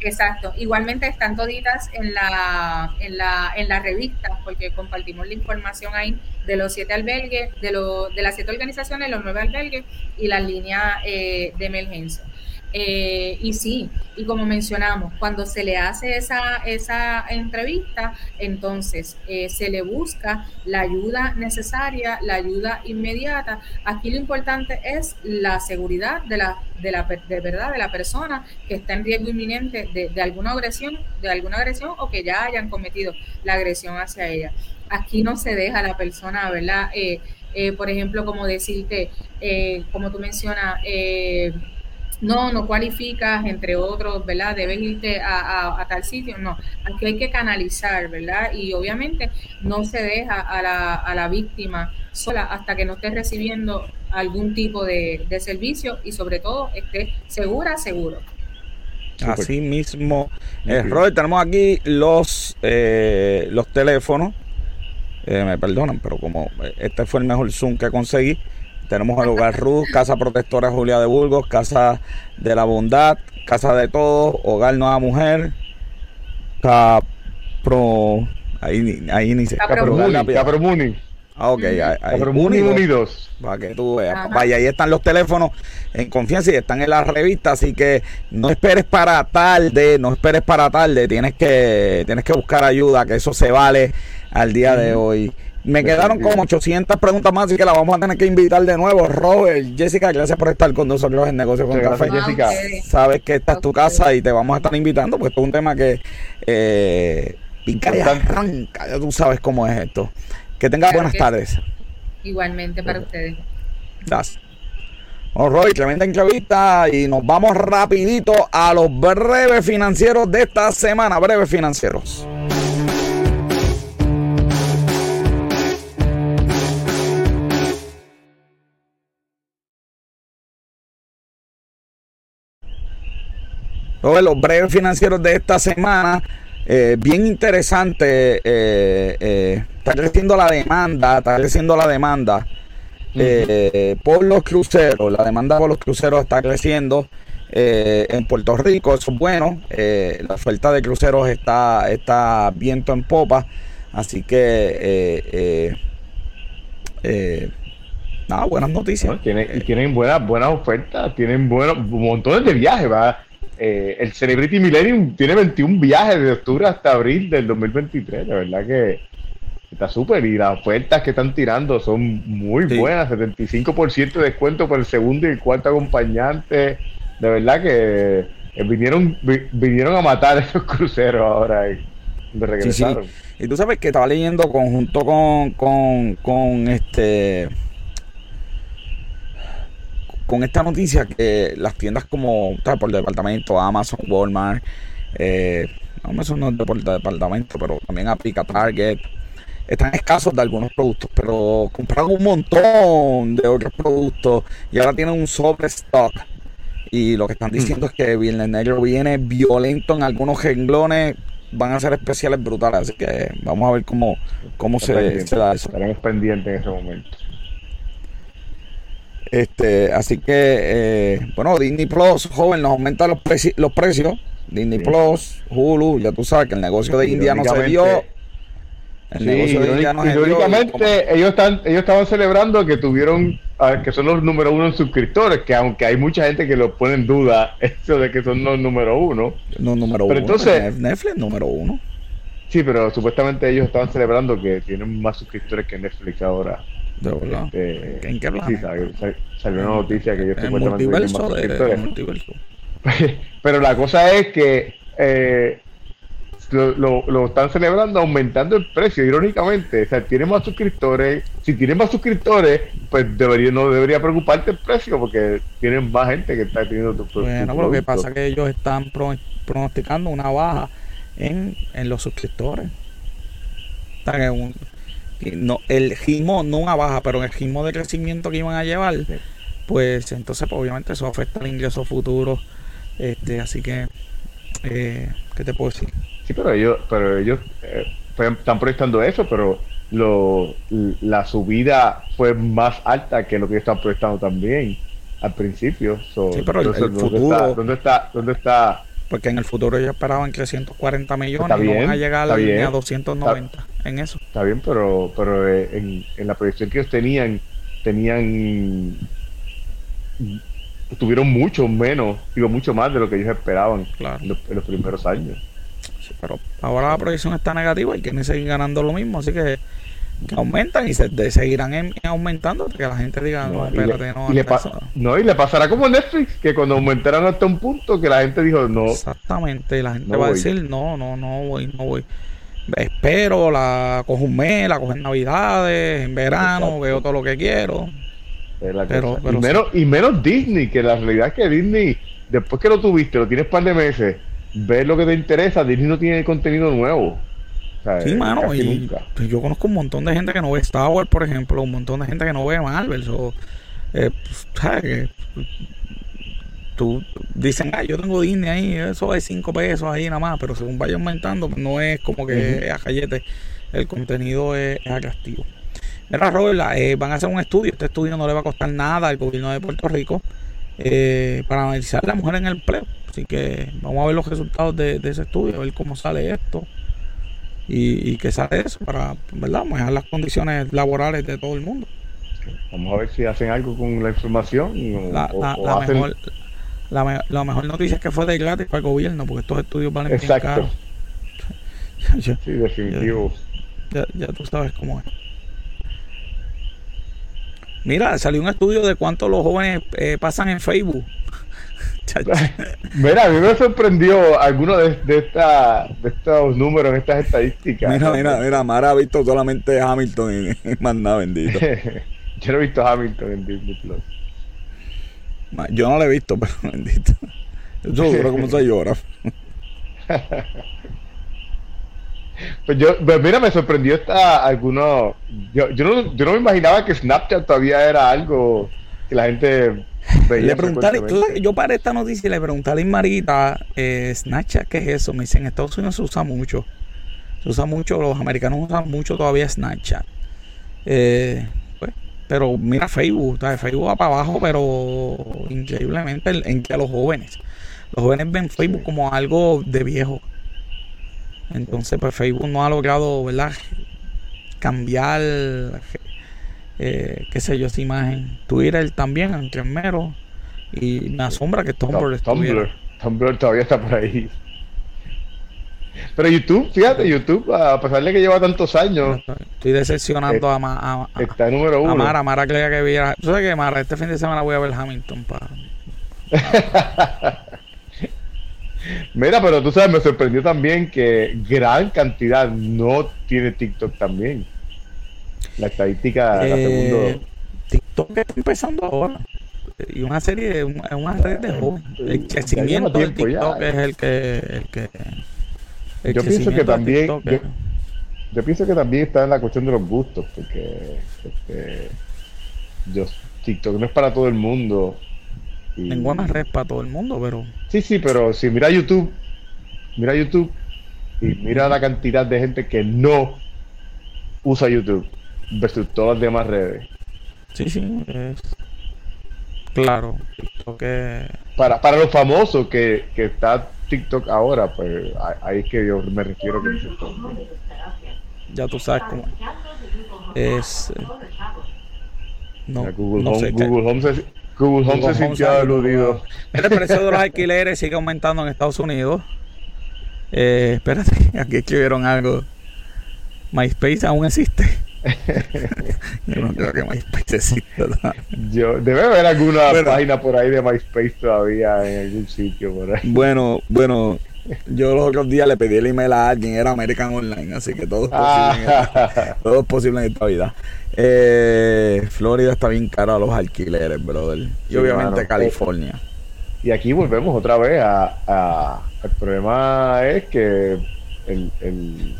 Exacto. Igualmente están toditas en la, en la, en la revista, porque compartimos la información ahí de los siete albergues, de, lo, de las siete organizaciones, los nueve albergues y la línea eh, de emergencia. Eh, y sí, y como mencionamos, cuando se le hace esa, esa entrevista, entonces eh, se le busca la ayuda necesaria, la ayuda inmediata. Aquí lo importante es la seguridad de la, de la de verdad de la persona que está en riesgo inminente de, alguna agresión, de alguna agresión o que ya hayan cometido la agresión hacia ella. Aquí no se deja a la persona, ¿verdad? Eh, por ejemplo, como decirte, como tú mencionas, no, no cualificas, entre otros, ¿verdad? Debes irte a, tal sitio, no. Aquí hay que canalizar, ¿verdad? Y obviamente no se deja a la, a la víctima sola hasta que no esté recibiendo algún tipo de, servicio y sobre todo esté segura, seguro. Así mismo, eh, Robert, tenemos aquí los, eh, los teléfonos eh, me perdonan, pero como este fue el mejor Zoom que conseguí, tenemos el Hogar Ruth, Casa Protectora Julia de Burgos, Casa de la Bondad, Casa de Todos, Hogar Nueva Mujer, Capro. Ahí, ahí ni se. Capro Muni. Ah, ok, hay, Muni Unidos. Para que tú veas. Vaya, ahí están los teléfonos en confianza y están en la revista, así que no esperes para tarde, no esperes para tarde, tienes que, tienes que buscar ayuda, que eso se vale al día de hoy. Me quedaron como 800 preguntas más, así que la vamos a tener que invitar de nuevo. Robert, Jessica, gracias por estar con nosotros en Negocio con Café. Jessica. Sabes que esta es tu casa y te vamos a estar invitando, pues es un tema que eh, pica y arranca. Ya tú sabes cómo es esto. Que tengas buenas tardes. Igualmente para ustedes. Gracias. Bueno, Roy, tremenda entrevista y nos vamos rapidito a los breves financieros de esta semana. Breves financieros. Los breves financieros de esta semana. Eh, bien interesante. Eh, eh, está creciendo la demanda. Está creciendo la demanda por los cruceros. La demanda por los cruceros está creciendo. en Puerto Rico, eso es bueno. la oferta de cruceros está, está viento en popa. Así que, nada, buenas noticias. tienen, tienen buenas, buenas ofertas, tienen buenos montones de viajes. ¿va? Eh, el Celebrity Millennium tiene 21 viajes de octubre hasta abril del 2023. La verdad que está súper. Y las ofertas que están tirando son muy buenas. 75% de descuento por el segundo y el cuarto acompañante. De verdad que eh, vinieron, vinieron a matar esos cruceros ahora. Y regresaron. Y tú sabes que estaba leyendo conjunto con, con, con este con esta noticia que las tiendas como por departamento, Amazon, Walmart, eh, Amazon no es por departamento, pero también aplica Target, están escasos de algunos productos, pero compraron un montón de otros productos y ahora tienen un sobrestock. Y lo que están diciendo es que Viernes Negro viene violento en algunos renglones, van a ser especiales brutales, así que vamos a ver cómo, cómo se, se da eso. Estaremos pendientes en ese momento. Este, así que, eh, bueno, Disney Plus, joven, nos aumenta los, los precios. Disney Plus, Hulu, ya tú sabes que el negocio de India no se dio. El negocio de India no se dio. ellos, están, ellos estaban celebrando que tuvieron, que son los número uno en suscriptores, que aunque hay mucha gente que lo pone en duda, eso de que son los número uno. No, número pero uno. Entonces, Netflix número uno. Sí, pero supuestamente ellos estaban celebrando que tienen más suscriptores que Netflix ahora. De verdad. Este, ¿En qué Sí, salió, una noticia que yo estoy multiverso de, Pero la cosa es que eh, lo, lo, están celebrando aumentando el precio, irónicamente. O sea, tienen más suscriptores. Si tienen más suscriptores, pues debería, no debería preocuparte el precio porque tienen más gente que está teniendo tu Bueno, lo que pasa es que ellos están pronosticando una baja en, en los suscriptores. Están en un, no, el ritmo, no una baja, pero el ritmo de crecimiento que iban a llevar, pues entonces pues, obviamente eso afecta el ingreso futuro. Este, así que, eh, ¿qué te puedo decir? Sí, pero ellos, pero ellos eh, están proyectando eso, pero lo, la subida fue más alta que lo que ellos están proyectando también al principio. sí, pero el, futuro, ¿dónde está, dónde está porque en el futuro ellos esperaban 340 millones y no van a llegar a la línea 290 en eso. Está bien, pero, pero eh, en, en, la proyección que ellos tenían, tenían tuvieron mucho menos, digo, mucho más de lo que ellos esperaban en, los, primeros años. pero ahora la proyección está negativa y quieren seguir ganando lo mismo, así que aumentan y se seguirán aumentando hasta que la gente diga, no, espérate, no. Y le, no, y le pasará como Netflix, que cuando aumentaron hasta un punto que la gente dijo, no. Exactamente, y la gente va a decir, no, no, no voy, no voy. Espero, la cojo un mes, la cojo en Navidades, en verano, veo todo lo que quiero. Pero, y, menos, y menos Disney, que la realidad es que Disney, después que lo tuviste, lo tienes un par de meses, ves lo que te interesa, Disney no tiene contenido nuevo sí, mano, y pues, yo conozco un montón de gente que no ve Star Wars, por ejemplo, un montón de gente que no ve Marvel. O, eh, pues, ¿sabes? tú dicen, ah, yo tengo Disney ahí, eso es 5 pesos ahí nada más, pero según vaya aumentando, pues, no es como que a callete. el contenido es, atractivo. Mira, Robert, eh, van a hacer un estudio. Este estudio no le va a costar nada al gobierno de Puerto Rico eh, para analizar a la mujer en el empleo. Así que vamos a ver los resultados de, ese estudio, a ver cómo sale esto y, qué sale eso para ¿verdad? mejorar las condiciones laborales de todo el mundo. Vamos a ver si hacen algo con la información. la, mejor, la, mejor noticia es que fue de gratis para el gobierno, porque estos estudios valen Exacto. sí, definitivo. Ya, ya, tú sabes cómo es. Mira, salió un estudio de cuánto los jóvenes eh, pasan en Facebook. Mira, a mí me sorprendió alguno de, de, esta, de estos números, estas estadísticas. Mira, mira, mira, Mara ha visto solamente Hamilton y, más nada, bendito. Yo no he visto Hamilton en Disney Plus. Yo no lo he visto, pero bendito. Yo creo como se llora. Pues yo, pues mira, me sorprendió esta algunos. Yo, yo, no, yo no me imaginaba que Snapchat todavía era algo que la gente le preguntaré, yo para esta noticia le pregunté a la Marita, eh, Snapchat, ¿qué es eso? Me dicen, en Estados Unidos se usa mucho. Se usa mucho, los americanos usan mucho todavía Snapchat. Eh, pues, pero mira Facebook, Facebook va para abajo, pero increíblemente en, que a los jóvenes. Los jóvenes ven Facebook como algo de viejo. Entonces, pues Facebook no ha logrado, ¿verdad? Cambiar eh, qué sé yo, esa imagen. Twitter también, aunque mero. Y me asombra que Tumblr Tumblr, Tumblr todavía está por ahí. Pero YouTube, fíjate, YouTube, a pesar de que lleva tantos años. Estoy decepcionando a, a, a, Está número uno. A Mara, Mara creía que viera. ¿Tú sabes qué, Mara? Este fin de semana voy a ver Hamilton para. Mira, pero tú sabes, me sorprendió también que gran cantidad no tiene TikTok también. La estadística, la eh, TikTok está empezando ahora. Y una serie, una, una red de jóvenes. El crecimiento del TikTok es el que. El que yo pienso que también. Yo, pienso que también está en la cuestión de los gustos, porque. Este, yo, TikTok no es para todo el mundo. Ninguna red para todo el mundo, pero. Sí, sí, pero si mira YouTube, mira YouTube y mira la cantidad de gente que no usa YouTube versus todas las demás redes. Sí, sí, es claro. Para, para los famosos que, que está TikTok ahora, pues ahí es que yo me refiero que Ya tú sabes cómo es. No, Google, no Home, sé Google, Home se, Google Home se sintió aludido. El precio de los alquileres sigue aumentando en Estados Unidos. Eh, espérate, aquí escribieron algo. MySpace aún existe. Yo no creo que MySpace exista. Yo, debe haber alguna página por ahí de MySpace todavía en algún sitio por ahí. Bueno, bueno, yo los otros días le pedí el email a alguien, era American Online, así que todo es posible, ah. todo es posible en esta vida. Eh, Florida está bien cara a los alquileres, brother. Y obviamente California. Y aquí volvemos otra vez a, el problema es que el, el,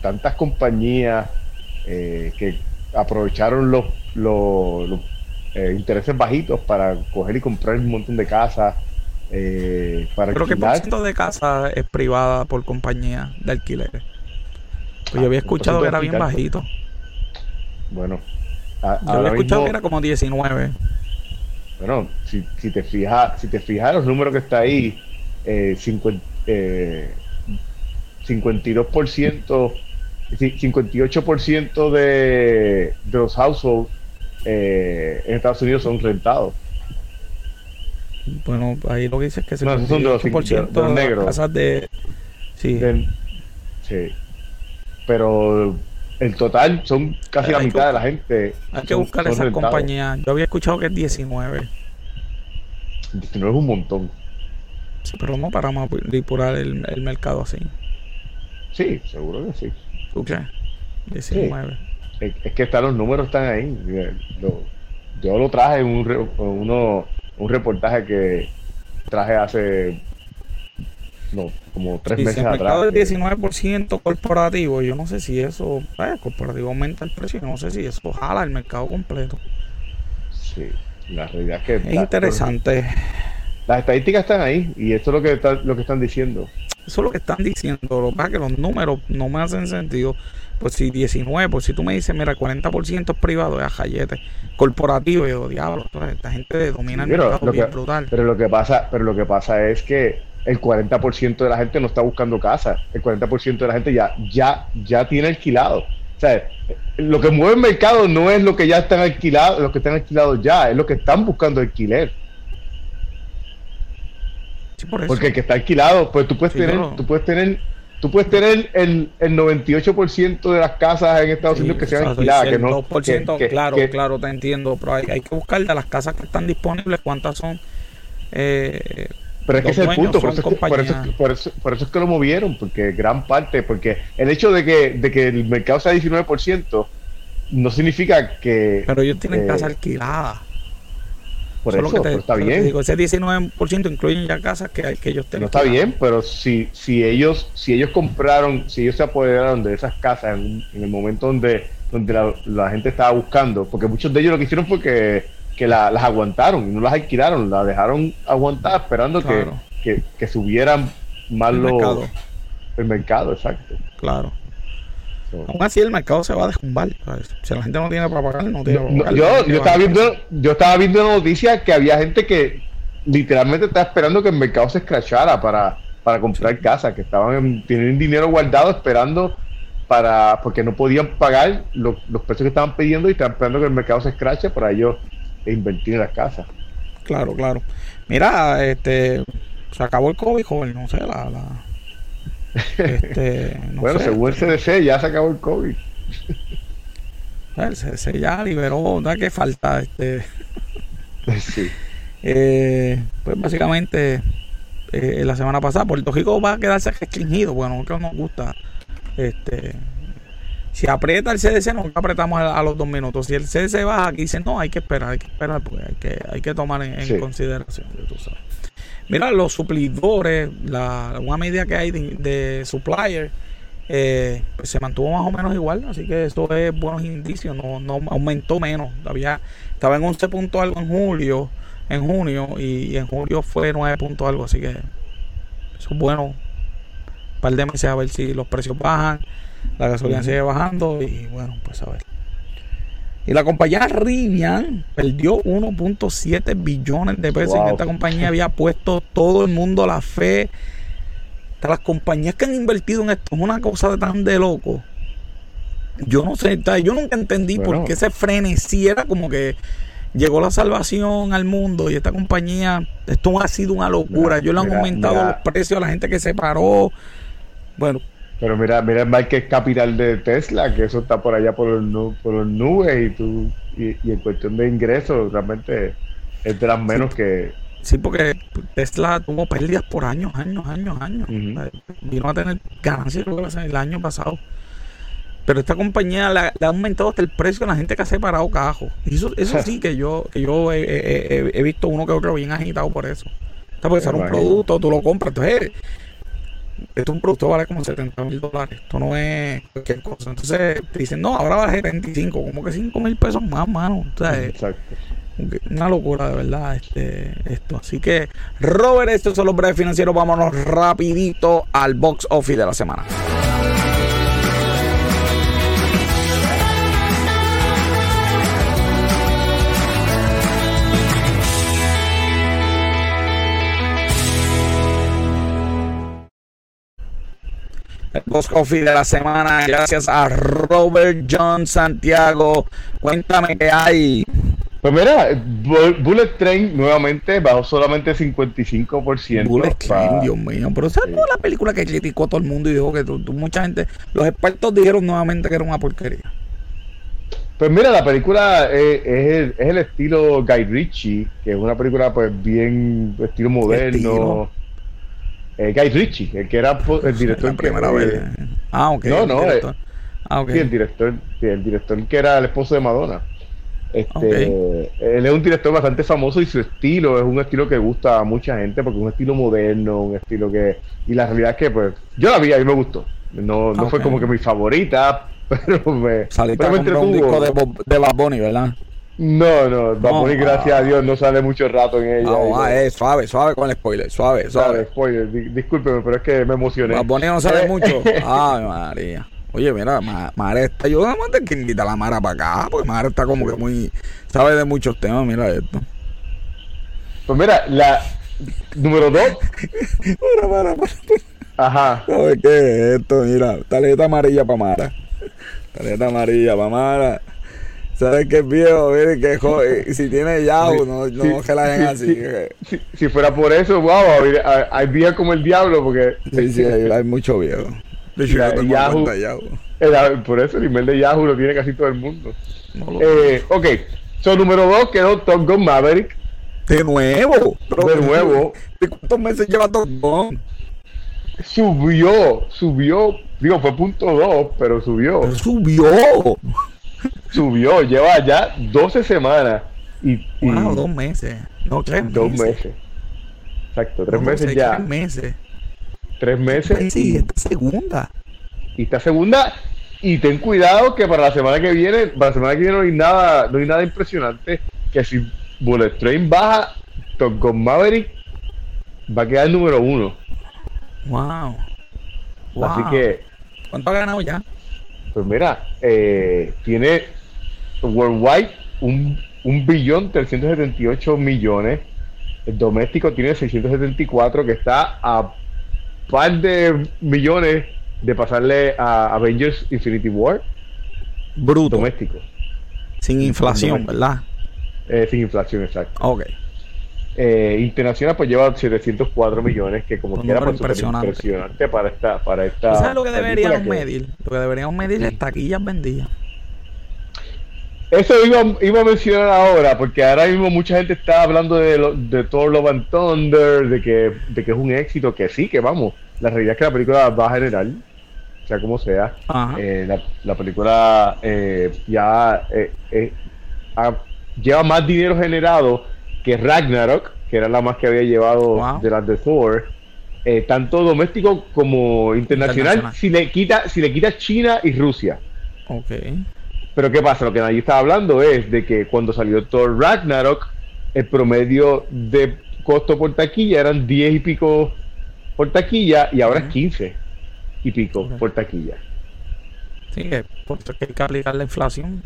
tantas compañías eh, que aprovecharon los, los, eh, intereses bajitos para coger y comprar un montón de casas. Eh, para ¿Pero qué por ciento de casa es privada por compañía de alquileres? Pues yo había ah, escuchado que era bien bajito. Bueno, yo había escuchado que era como 19. Bueno, si, si te fijas, si te fijas los números que está ahí, eh, 50, eh, 52% 58% de, de los households eh, en Estados Unidos son rentados. Bueno, ahí lo que dice es que no, son de los, de, negros. Casas de, sí. sí. Pero el total son casi la mitad de la gente. Hay que buscar esa compañía. Yo había escuchado que es 19. 19 es un montón. Sí, pero no para manipular el, el mercado así. Sí, seguro que sí. ¿Tú qué? 19. Es, que están los números están ahí. yo lo traje en un, uno, un reportaje que traje hace no, como tres meses si el mercado atrás. del 19% corporativo, yo no sé si eso, eh, corporativo aumenta el precio, no sé si eso jala el mercado completo. Sí, la realidad es que... Es interesante. Las estadísticas están ahí y esto es lo que, está, lo que están diciendo. Eso es lo que están diciendo. Lo que pasa es que los números no me hacen sentido. Pues si 19, pues si tú me dices, mira, 40% es privado, es ajayete. Corporativo, yo diablo, esta gente domina el mercado bien brutal. Pero lo que pasa, pero lo que pasa es que el 40% de la gente no está buscando casa. El 40% de la gente ya, ya, ya tiene alquilado. O sea, lo que mueve el mercado no es lo que ya están alquilados, los que están alquilados ya, es lo que están buscando alquiler. Porque el que está alquilado, pues tú puedes tener, tú puedes tener, tú puedes tener el, el 98% de las casas en Estados Unidos que sean alquiladas. Que no, claro, claro, te entiendo, pero hay, que buscar de las casas que están disponibles cuántas son. Eh, pero es que ese es el punto, por eso, por, eso, es que lo movieron, porque gran parte, porque el hecho de que, de que el mercado sea 19% no significa que... Pero ellos tienen casa alquilada. Por eso, está bien. Digo, ese 19% incluyen ya casas que, que ellos tienen. No está bien, pero si, si ellos si ellos compraron, si ellos se apoderaron de esas casas en, el momento donde, donde la, gente estaba buscando, porque muchos de ellos lo que hicieron fue que, que las aguantaron y no las alquilaron, las dejaron aguantar esperando que, que, subieran más el mercado. el mercado, exacto. Claro. Aún así el mercado se va a descumbar. Si la gente no tiene para pagar, no tiene para pagar. yo, yo, estaba viendo, yo estaba viendo noticias que había gente que literalmente estaba esperando que el mercado se escrachara para, para comprar casa, que estaban tienen dinero guardado esperando para porque no podían pagar los, precios que estaban pidiendo y estaban esperando que el mercado se escrache para ellos invertir en las casas. Claro, claro. Mira, este se acabó el COVID, joven, no sé, la, la este, bueno, según el CDC ya se acabó el COVID. El CDC ya liberó, ¿no? que falta? Este, eh, pues básicamente, eh, la semana pasada, Puerto Rico va a quedarse restringido. Bueno, que nos gusta. Este, si aprieta el CDC, no apretamos a, los dos minutos. Si el CDC baja, aquí dice no, hay que esperar, hay que esperar, porque hay que, hay que tomar en, consideración. Tú sabes. Mira, los suplidores, la, una medida que hay de, supplier, eh, pues se mantuvo más o menos igual, así que esto es buenos indicios, no, no aumentó menos. Había, estaba en 11 puntos algo en julio, en junio, y, en julio fue 9 puntos algo, así que eso es bueno. Un par de meses a ver si los precios bajan, la gasolina sigue bajando, y bueno, pues a ver. Y la compañía Rivian perdió 1.7 billones de pesos. En esta compañía había puesto todo el mundo la fe. las compañías que han invertido en esto es una cosa de tan de loco. Yo no sé, yo nunca entendí por qué se frenesí. Era como que llegó la salvación al mundo y esta compañía, esto ha sido una locura. Yo le han aumentado los precios a la gente que se paró. Bueno, pero mira, mira el market capital de Tesla, que eso está por allá por los, por los nubes y tú y, en cuestión de ingresos realmente es de las menos que... Sí, porque Tesla tuvo pérdidas por años, años, años, años. Vino a tener ganancias el año pasado. Pero esta compañía le, ha aumentado hasta el precio a la gente que ha separado cajos. Y eso, eso sí que yo, que yo he, visto uno que otro bien agitado por eso. Está porque ser un producto, tú lo compras. Entonces, esto es un producto vale como 70 mil dólares. Esto no es cualquier cosa. Entonces te dicen, no, ahora vale 75, como que 5 mil pesos más, mano. Exacto. Una locura de verdad este, esto. Así que, Robert, estos son los breves financieros. Vámonos rapidito al box office de la semana. El Boss Coffee de la semana, gracias a Robert John Santiago. Cuéntame qué hay. Pues mira, Bullet Train nuevamente bajó solamente 55%. Bullet Train, Dios mío. Pero esa no la película que criticó todo el mundo y dijo que mucha gente, los expertos dijeron nuevamente que era una porquería. Pues mira, la película es, el, estilo Guy Ritchie, que es una película pues bien estilo moderno eh, Guy Ritchie, el que era el director. La primera que, vez. ah, ok. No, no. Eh, ah, okay. Sí, el director, el director que era el esposo de Madonna. Este, Él es un director bastante famoso y su estilo es un estilo que gusta a mucha gente porque es un estilo moderno, un estilo que... Y la realidad es que pues yo la vi, a mí me gustó. No, no fue como que mi favorita, pero me... Saliste a un disco de, de Bad Bunny, ¿verdad? No, no, Bad gracias a Dios, no sale mucho rato en ella. No, eh, suave, suave con el spoiler, suave, suave. spoiler, discúlpeme, pero es que me emocioné. Bad no sale mucho. Ay, María. Oye, mira, Mara está. Yo nada más te que invita a la Mara para acá, porque Mara está como que muy. sabe de muchos temas, mira esto. Pues mira, la. número dos. para, para, para. Ajá. ¿Sabes qué es esto? Mira, tarjeta amarilla para Mara. Tarjeta amarilla para Mara. ¿Sabes qué es viejo? Mire que joder. Si tiene Yahoo, no, no que la den así. Si, fuera por eso, wow, hay días como el diablo, porque. Sí, sí, hay mucho viejo. De hecho, yo tengo Yahoo, Yahoo. por eso el email de Yahoo lo tiene casi todo el mundo. eh, ok, so número dos quedó Top Gun Maverick. De nuevo. de nuevo. ¿De cuántos meses lleva Top Gun? Subió, subió. Digo, fue punto dos, pero subió. subió. Subió, lleva ya 12 semanas. Y, wow, dos meses. No, tres meses. Dos meses. Exacto, tres meses ya. Tres meses tres meses. Sí, esta segunda. Y esta segunda. Y ten cuidado que para la semana que viene, para la semana que viene no hay nada, no hay nada impresionante. Que si Bullet Train baja, con Maverick va a quedar el número uno. Wow. Así que. ¿Cuánto ha ganado ya? Pues mira, eh, tiene Worldwide un, un billón 378 millones. El doméstico tiene 674 que está a par de millones de pasarle a Avengers Infinity War. Bruto. Doméstico. Sin inflación, ¿verdad? Eh, sin inflación, exacto. Ok. Eh, internacional pues lleva 704 millones que como quiera pues impresionante. impresionante para esta para esta ¿Sabes lo que deberíamos medir? Lo que deberíamos medir es taquillas vendidas. Eso iba, iba, a mencionar ahora, porque ahora mismo mucha gente está hablando de, de Thor Love and Thunder, de que, de que es un éxito, que sí, que vamos. La realidad es que la película va a generar, sea como sea. Eh, la, película eh, ya eh, lleva más dinero generado que Ragnarok, que era la más que había llevado de las de Thor. tanto doméstico como internacional, si le quita si le quita China y Rusia. Okay. Pero ¿qué pasa? Lo que nadie estaba hablando es de que cuando salió Thor Ragnarok, el promedio de costo por taquilla eran 10 y pico por taquilla y ahora es 15 y pico por taquilla. Sí, porque hay que aplicar la inflación.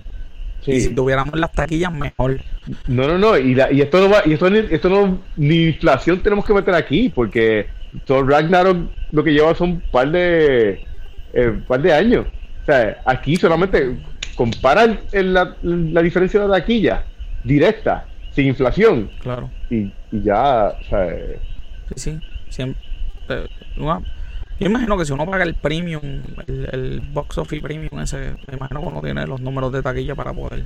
Y si tuviéramos las taquillas, mejor. No, no, no. Y, y esto no va, y esto, esto no, ni inflación tenemos que meter aquí, porque Thor Ragnarok lo que lleva son un par de, eh, par de años. O sea, aquí solamente compara la, la, diferencia de la taquilla directa, sin inflación. Claro. Y, ya, o sea, Sí, sí. Eh, yo imagino que si uno paga el premium, el, box office premium, ese, me imagino que uno tiene los números de taquilla para poder.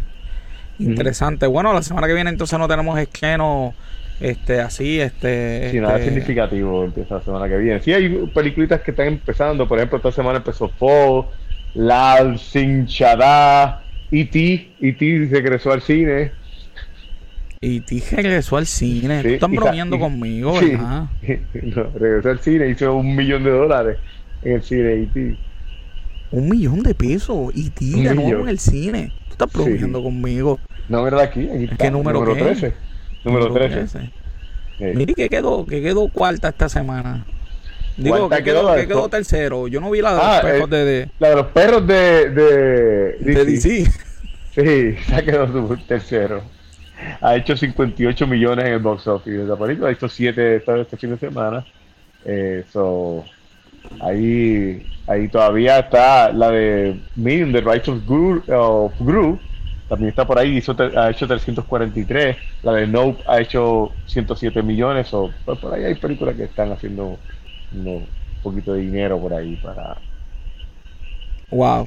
Interesante. Bueno, la semana que viene entonces no tenemos esqueno este así este sí, nada este significativo empieza la semana que viene sí hay películas que están empezando por ejemplo esta semana empezó Fall Lal Singh Chada, E.T. E.T. regresó al cine. E.T. regresó al cine. Sí, están bromeando conmigo, ¿verdad? no, regresó al cine, hizo un millón de dólares en el cine E.T. Un millón de pesos. E.T. de nuevo en el cine. Tú estás bromeando conmigo. No, ¿verdad? Aquí, aquí está. ¿Qué número, número 13. Número 13. Mire que quedó, que quedó cuarta esta semana. Digo, que quedó, que quedó, tercero. Yo no vi la de los ah, perros eh, de, La de los perros de... De, de DC. Sí, se quedó tercero. Ha hecho 58 millones en el box office. La película ha hecho 7 este fin de semana. Eh, ahí, ahí todavía está la de Medium, The Rise of Gru, también está por ahí, hizo, ha hecho 343. La de Nope ha hecho 107 millones. O, pues por ahí hay películas que están haciendo un poquito de dinero por ahí para wow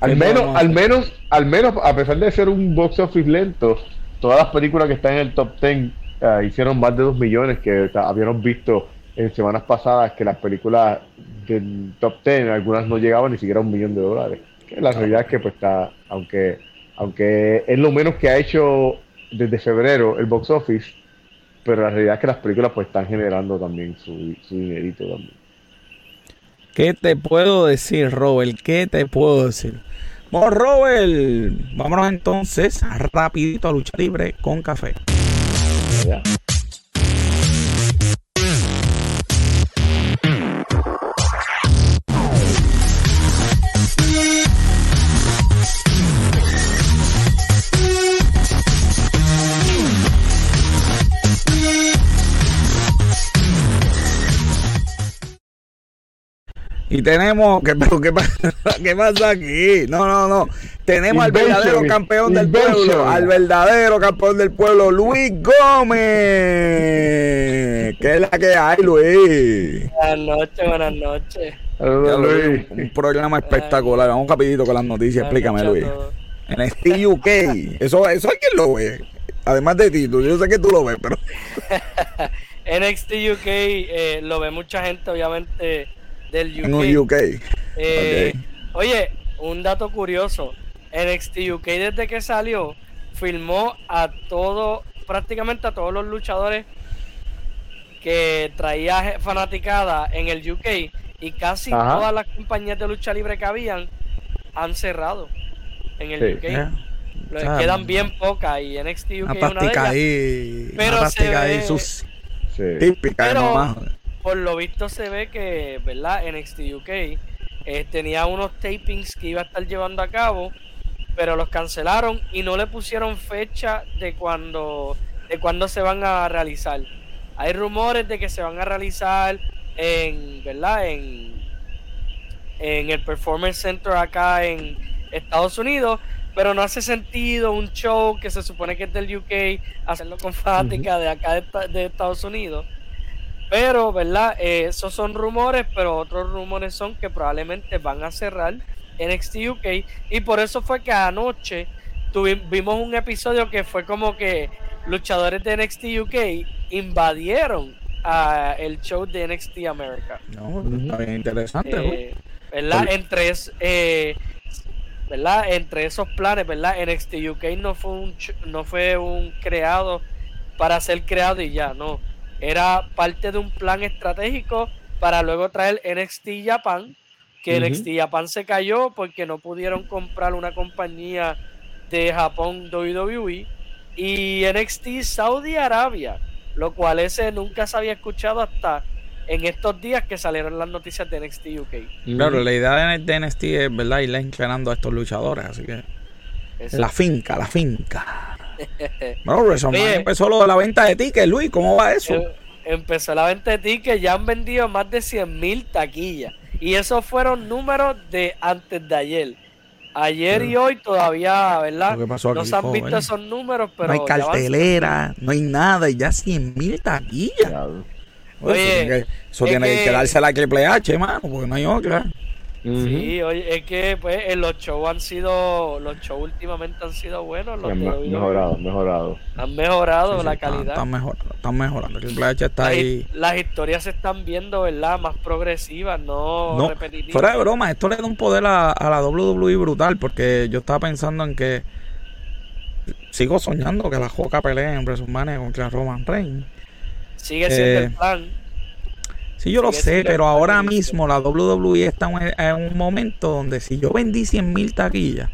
al menos al menos al menos a pesar de ser un box office lento todas las películas que están en el top 10 ah, hicieron más de 2 millones que habíamos visto en semanas pasadas que las películas del top 10 algunas no llegaban ni siquiera a un millón de dólares. La realidad es que pues está aunque aunque es lo menos que ha hecho desde febrero el box office pero la realidad es que las películas pues están generando también su, su dinerito también. ¿Qué te puedo decir, Robert? ¿Qué te puedo decir? Bueno, Robert, vámonos entonces rapidito a lucha libre con café. Y tenemos, ¿qué, qué, ¿qué pasa aquí? No, no, no. Tenemos al verdadero campeón del pueblo, al verdadero campeón del pueblo, Luis Gómez. ¿Qué es la que hay, Luis? Buenas noches, buenas noches. Luis. Un programa espectacular. Vamos rapidito con las noticias. Explícame, Luis. En este UK. Eso, eso hay quien lo ve. Además de ti, yo sé que tú lo ves, pero. NXT UK eh, lo ve mucha gente, obviamente del UK. Eh, oye, un dato curioso. NXT UK desde que salió filmó a todo, prácticamente a todos los luchadores que traía fanaticada en el UK y casi todas las compañías de lucha libre que habían han cerrado en el UK. quedan bien pocas y NXT UK una, una de ellas, pero se ve, sus, típica pero, por lo visto se ve que, ¿verdad? NXT UK eh, tenía unos tapings que iba a estar llevando a cabo, pero los cancelaron y no le pusieron fecha de cuando de cuándo se van a realizar. Hay rumores de que se van a realizar en, ¿verdad? En, en el Performance Center acá en Estados Unidos, pero no hace sentido un show que se supone que es del UK hacerlo con fanática de acá de Estados Unidos pero, ¿verdad? Eh, esos son rumores, pero otros rumores son que probablemente van a cerrar NXT UK. Y por eso fue que anoche tuvimos un episodio que fue como que luchadores de NXT UK invadieron a el show de NXT America. No, está bien interesante. Eh, ¿Verdad? Entre, eh, ¿verdad? Entre esos planes, ¿verdad? NXT UK no fue un, no fue un creado para ser creado y ya, no era parte de un plan estratégico para luego traer NXT Japan, que NXT Japan se cayó porque no pudieron comprar una compañía de Japón WWE y NXT Saudi Arabia, lo cual ese nunca se había escuchado hasta en estos días que salieron las noticias de NXT UK. Claro, la idea de NXT es verdad irle entrenando a estos luchadores, así que la finca, la finca. Bueno, empezó lo de la venta de tickets, Luis, ¿cómo va eso? Eh, empezó la venta de tickets, ya han vendido más de 100 mil taquillas. Y esos fueron números de antes de ayer. Ayer y hoy todavía, ¿verdad? no se han visto esos números, pero... No hay cartelera, no hay nada, y ya 100 mil taquillas. Oye, eso tiene que, darse la Triple H, mano, porque no hay otra. Sí, oye, es que pues en los shows han sido, los shows últimamente han sido buenos. han mejorado, mejorado. Han mejorado la calidad. Están, mejorando, están mejorando. Está las, ahí. Las historias se están viendo, ¿verdad? Más progresivas, no, no repetitivas. Fuera de broma, esto le da un poder a, a la WWE brutal, porque yo estaba pensando en que sigo soñando que la Joca pelee en WrestleMania contra Roman Reigns. Sigue siendo el eh, plan Sí, yo lo sé, pero ahora mismo la WWE está en un momento donde si yo vendí 100 mil taquillas,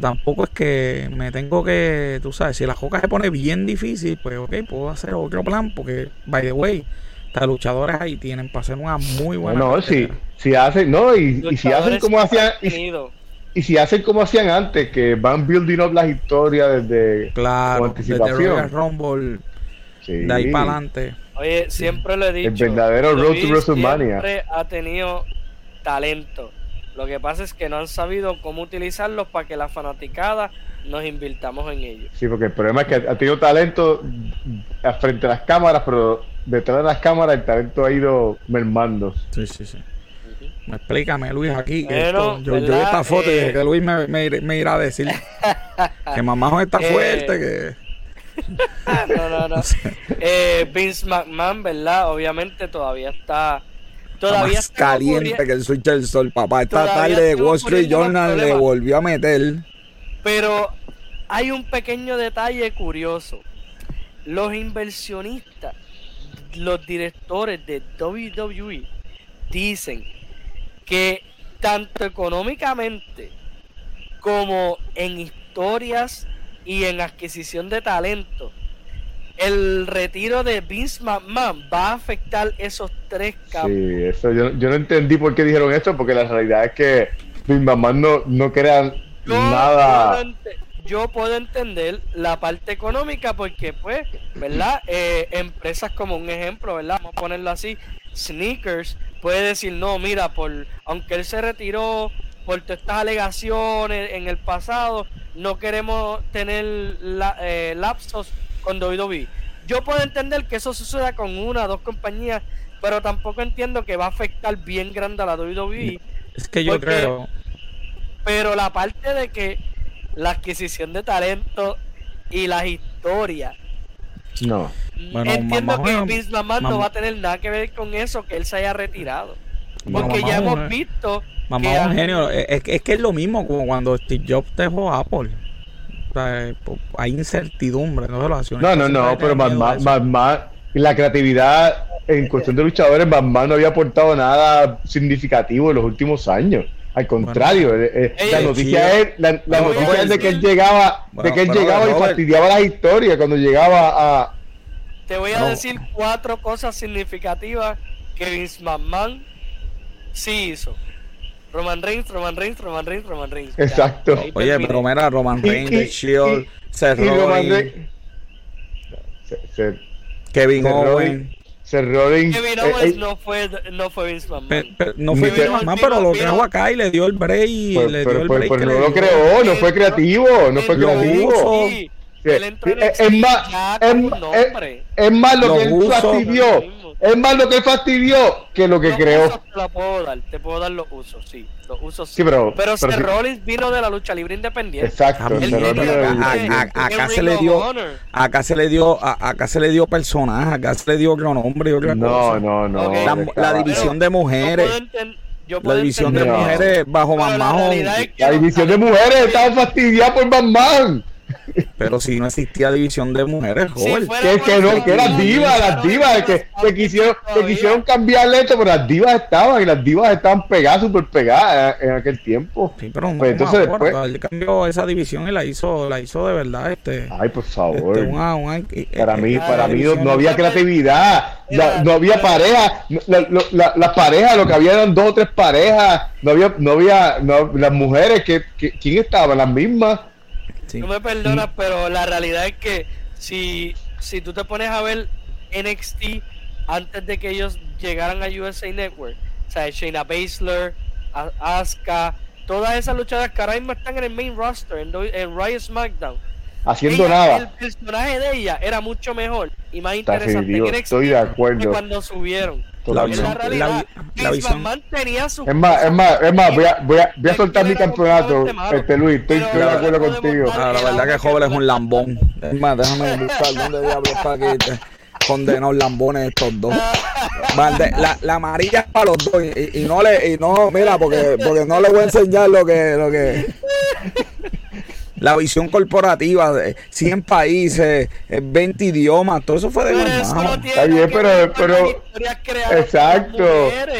tampoco es que me tengo que, tú sabes, si la joca se pone bien difícil, pues ok, puedo hacer otro plan, porque, by the way, los luchadores ahí tienen para hacer una muy buena. No, si, si hacen, no, y, si hacen como hacían. Y, si hacen como hacían antes, que van building up las historias desde claro, anticipación. Desde Rumble, de ahí para adelante. Oye, siempre lo he dicho. El verdadero Road to WrestleMania. Siempre ha tenido talento. Lo que pasa es que no han sabido cómo utilizarlos para que la fanaticada nos invirtamos en ellos. Sí, porque el problema es que ha tenido talento frente a las cámaras, pero detrás de las cámaras el talento ha ido mermando. Sí, sí, sí. Explícame, Luis, aquí. yo, yo, vi esta foto y dije que Luis me, me, irá a decir que mamá está eh, fuerte, que no, no, no. Eh, Vince McMahon, ¿verdad? Obviamente todavía está. Todavía más caliente que el switch del sol, papá. Esta tarde de Wall Street Journal le volvió a meter. Pero hay un pequeño detalle curioso. Los inversionistas, los directores de WWE dicen que tanto económicamente como en historias y en adquisición de talento, el retiro de Vince McMahon va a afectar esos tres campos. Sí, eso yo, no entendí por qué dijeron esto, porque la realidad es que Vince McMahon no, no crea nada. Yo puedo entender la parte económica porque, pues, ¿verdad? Eh, empresas como un ejemplo, ¿verdad? Vamos a ponerlo así, Sneakers puede decir, no, mira, por aunque él se retiró por todas estas alegaciones en el pasado, no queremos tener la, eh, lapsos con WWE. Yo puedo entender que eso suceda con una o dos compañías, pero tampoco entiendo que va a afectar bien grande a la WWE. Es que yo creo. Pero la parte de que la adquisición de talento y las historias. No. entiendo que Vince McMahon no va a tener nada que ver con eso, que él se haya retirado. Porque ya hemos visto. Mamá es un genio. Es, es, que es lo mismo como cuando Steve Jobs dejó Apple. Eh, hay incertidumbre, no No, no, no, pero más, más, más, la creatividad en cuestión de luchadores, más no había aportado nada significativo en los últimos años. Al contrario, eh, eh, la noticia es la, noticia es de que él llegaba, de que él llegaba y fastidiaba la historia cuando llegaba a. Te voy a decir cuatro cosas significativas que Vince McMahon sí hizo. Roman Reigns, Roman Reigns, Roman Reigns, Roman Reigns. Exacto. Oye, pero mira, Roman Reigns, The Shield, Seth Rollins, Kevin Owens. Seth Rollins. Kevin Owens eh, eh, no fue no fue Vince McMahon. no fue Vince McMahon, pero lo trajo acá y le dio el break. Y pues, le dio el break pero, no lo creó, no fue creativo, no fue creativo. Es más, es más lo que él fastidió es más lo que fastidió que lo que creó. Te puedo dar, te puedo dar los usos, sí. Los usos sí. pero, pero, Seth Rollins vino de la lucha libre independiente. Exacto. acá, se le dio, acá se le dio, acá se le dio personaje, acá se le dio otro nombre y otra no, cosa. No, no, no. La, división de mujeres. la división de mujeres bajo Mamá. La, división de mujeres estaba fastidiada por Mamá. Pero si no existía división de mujeres, joven. que, que no, que las divas, las divas, que, que quisieron, que quisieron cambiarle esto, pero las divas estaban y las divas estaban pegadas, súper pegadas en, aquel tiempo. Sí, pero pues entonces después. Él cambió esa división y la hizo, la hizo de verdad. este Ay, por favor. Este, para mí, eh, para mí no, había creatividad, no había pareja. las parejas, lo que había eran dos o tres parejas. No había, no había, no, las mujeres, que, que ¿quién estaba? Las mismas no me perdonas, pero la realidad es que si, si tú te pones a ver NXT antes de que ellos llegaran a USA Network, o sea, Shayna Baszler, Asuka, todas esas luchadoras que ahora mismo están en el main roster, en, en Riot SmackDown. Haciendo nada. El personaje de ella era mucho mejor y más interesante que Estoy de acuerdo. que cuando subieron. La, la, realidad, la, visión. su es más, es más, es más, voy a, voy a, voy a soltar mi campeonato, este Luis, estoy, de acuerdo contigo. Ah, la verdad que joven es un lambón. Es más, déjame buscar dónde diablos está aquí. Este condenados lambones estos dos. La, la amarilla es para los dos y, y, no le, y no, mira, porque, porque no le voy a enseñar lo que, lo que la visión corporativa de 100 países, 20 idiomas, todo eso fue de Está bien, pero, pero exacto,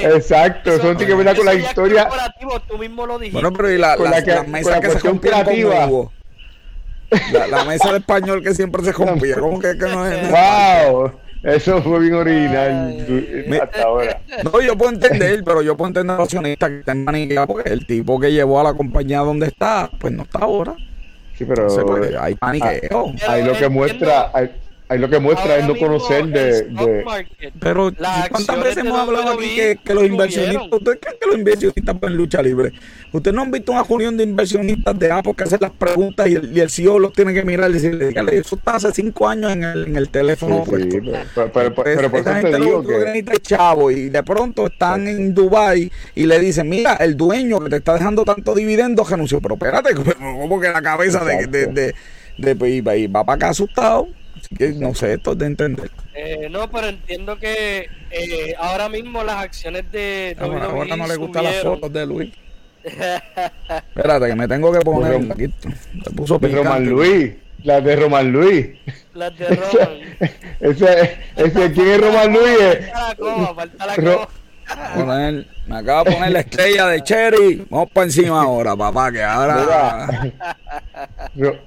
exacto, eso tiene que ver con la historia. Tú mismo lo dijiste. Bueno, pero y la, la, la, mesa que se conmigo. La, la mesa de español que siempre se rompía, ¿cómo que, que no es? ¡Wow! Eso fue bien original hasta ahora. No, yo puedo entender, pero yo puedo entender a los accionistas que están maniqueados porque el tipo que llevó a la compañía donde está, pues no está ahora. Sí, pero pues, hay paniqueo. Ahí lo que muestra, Ahí lo que muestra es no conocer de, Pero ¿cuántas veces hemos hablado aquí que, los inversionistas, ¿ustedes creen que los inversionistas en lucha libre? ¿Ustedes no han visto una reunión de inversionistas de Apple que hacen las preguntas y el, y el CEO los tiene que mirar y decirle, eso está hace cinco años en el, en el teléfono. Sí, pero, pero, pero, por eso te digo que... chavo y de pronto están en Dubai y le dicen, mira, el dueño que te está dejando tanto dividendo renunció. Pero espérate, como que la cabeza de, de, de, de, pues, va para acá asustado que no sé, esto de entender. Eh, no, pero entiendo que eh, ahora mismo las acciones de. Ah, ahora no le gustan las fotos de Luis. Espérate, que me tengo que poner un poquito. Te puso de Roman Luis. Las de Roman Luis. Las de Roman. ese, ese, ¿Quién es Roman Luis? Falta la coba, falta la coba. me acaba de poner la estrella de Cherry. Vamos para encima ahora, papá, que ahora.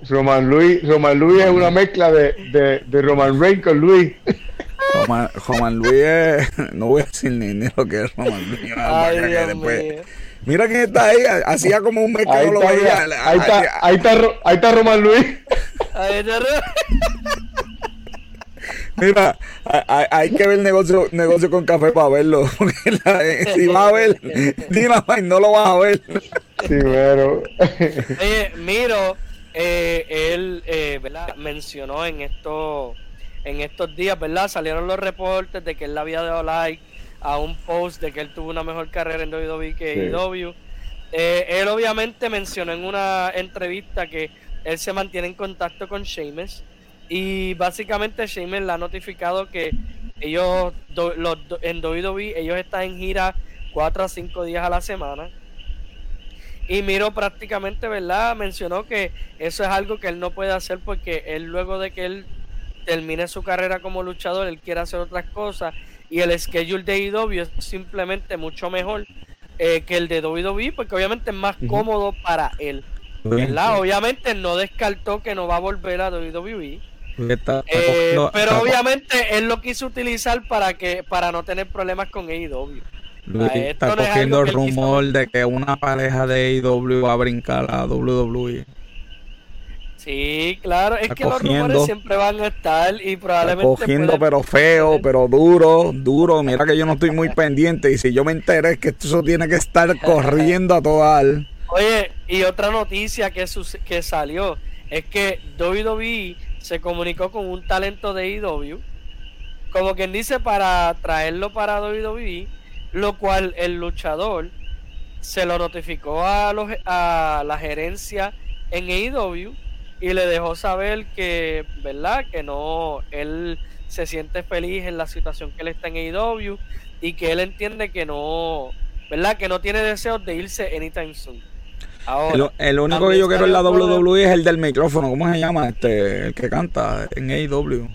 Roman Luis, Roman Luis es una mezcla de, de, de Roman Reigns con Luis. Roman, Roman Luis es. No voy a decir ni, ni lo que es Roman Luis. Ay, después, Mira quién está ahí, hacía como un mes que ahí no lo veía. Ahí, está, ahí, está, ahí está Roman Luis. Ahí está Mira, hay, hay, que ver negocio, negocio con café para verlo. si vas a ver Dynamite, no lo vas a ver. Sí, pero. Oye, Miro, eh, él eh, ¿verdad? mencionó en estos, en estos días, ¿verdad? Salieron los reportes de que él le había dado like a un post de que él tuvo una mejor carrera en WWE que sí. Eh, él obviamente mencionó en una entrevista que él se mantiene en contacto con Sheamus y básicamente Sheamus le ha notificado que ellos los, en WWE ellos están en gira 4 a 5 días a la semana. Y Miro prácticamente, ¿verdad? Mencionó que eso es algo que él no puede hacer porque él luego de que él termine su carrera como luchador, él quiere hacer otras cosas y el schedule de IW es simplemente mucho mejor eh, que el de WWE porque obviamente es más cómodo para él. ¿verdad? Obviamente no descartó que no va a volver a WWE. Eh, pero obviamente él lo quiso utilizar para que para no tener problemas con AEW. está cogiendo el rumor de que una pareja de AEW va a brincar a WWE. Sí, claro, es que los rumores siempre van a estar y probablemente. cogiendo, pero feo, pero duro, duro. Mira que yo no estoy muy pendiente y si yo me enteré es que eso tiene que estar corriendo a toda Oye, y otra noticia que, que salió es que WWE se comunicó con un talento de IW, como quien dice, para traerlo para WWE, lo cual el luchador se lo notificó a, los, a la gerencia en AEW y le dejó saber que, ¿verdad? Que no, él se siente feliz en la situación que él está en AEW y que él entiende que no, ¿verdad? Que no tiene deseos de irse anytime soon. Ahora, el, único que yo quiero en la WWE es el del micrófono, ¿cómo se llama? Este, el que canta en AEW.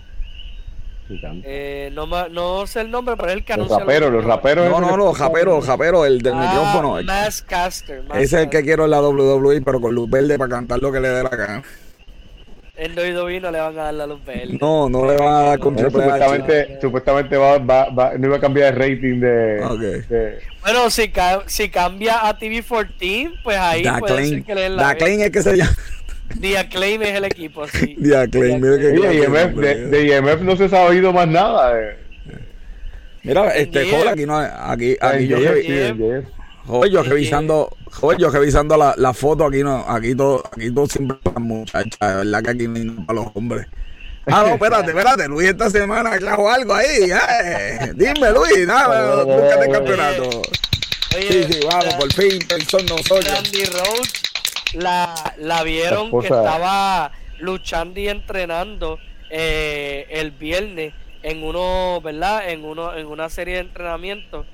Eh, no, no sé el nombre, pero es el que Los raperos, los raperos. No, no, los raperos, los raperos, el del ah, micrófono. Masscaster. Ese es el que quiero en la WWE, pero con luz verde para cantar lo que le dé la gana. En WWE no le van a dar la luz verde. No, no le van a dar con supuestamente, Supuestamente va, va, va, no iba a cambiar el rating de. Bueno, si, si cambia a TV14, pues ahí puede ser que le den la. Acclaim es que se llama. The Acclaim es el equipo, sí. The Acclaim, mira que. de, IMF, de, IMF no se ha sabido más nada. Eh. Mira, este, joder, aquí no aquí, aquí yo, Joder, yo revisando, joder, yo revisando la, la foto aquí no, aquí todo, aquí todo siempre para muchachas, de verdad que aquí no para los hombres. Ah, no, espérate, espérate, Luis esta semana trajo algo ahí, eh. Dime, Luis, nada, búscate el campeonato. sí, sí, vamos, por fin, son nosotros. Randy Rose la, la vieron que estaba luchando y entrenando eh, el viernes en uno, ¿verdad? En uno, en una serie de entrenamientos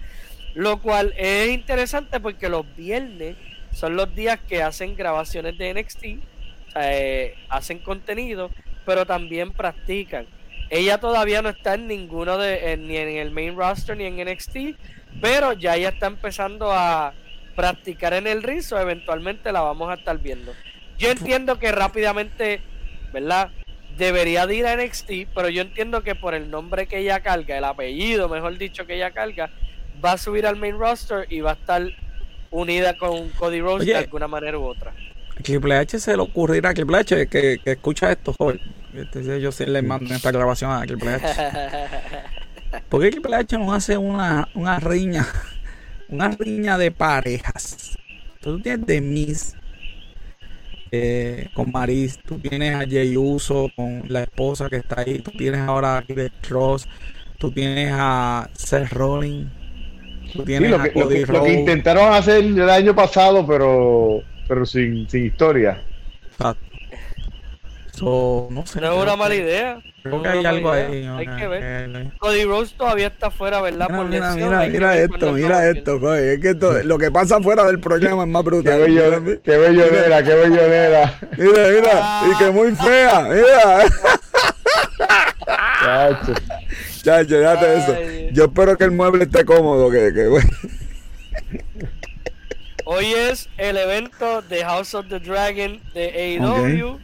lo cual es interesante porque los viernes son los días que hacen grabaciones de NXT, eh, hacen contenido, pero también practican. Ella todavía no está en ninguno de, ni en el main roster ni en NXT, pero ya ella está empezando a practicar en el rizo, eventualmente la vamos a estar viendo. Yo entiendo que rápidamente, ¿verdad? Debería de ir a NXT, pero yo entiendo que por el nombre que ella carga, el apellido, mejor dicho, que ella carga, va a subir al main roster y va a estar unida con Cody Rhodes de alguna manera u otra. Triple H se le ocurrirá a Triple H que, que escucha esto, joven. Este, yo sí le mando esta grabación a Triple H. ¿Por qué Triple H nos hace una, una riña? Una riña de parejas. Tú tienes de Miss eh, con Maris, tú tienes a Jay Uso con la esposa que está ahí, tú tienes ahora a Kid Cross, tú tienes a Seth Rollins lo, que, intentaron hacer el año pasado, pero pero sin, sin historia. Exacto. no sé. No es una mala idea. Creo que hay algo ahí. Hay que ver. Cody Rose todavía está fuera, ¿verdad? Mira, Por mira, mira, mira esto, mira esto. Es que lo que pasa fuera del programa es más brutal. Qué, bello, qué bellonera, qué bellonera. Mira, mira. Y que muy fea, mira. Ya, ya eso. Yo espero que el mueble esté cómodo. Que, que Hoy es el evento de House of the Dragon de AEW.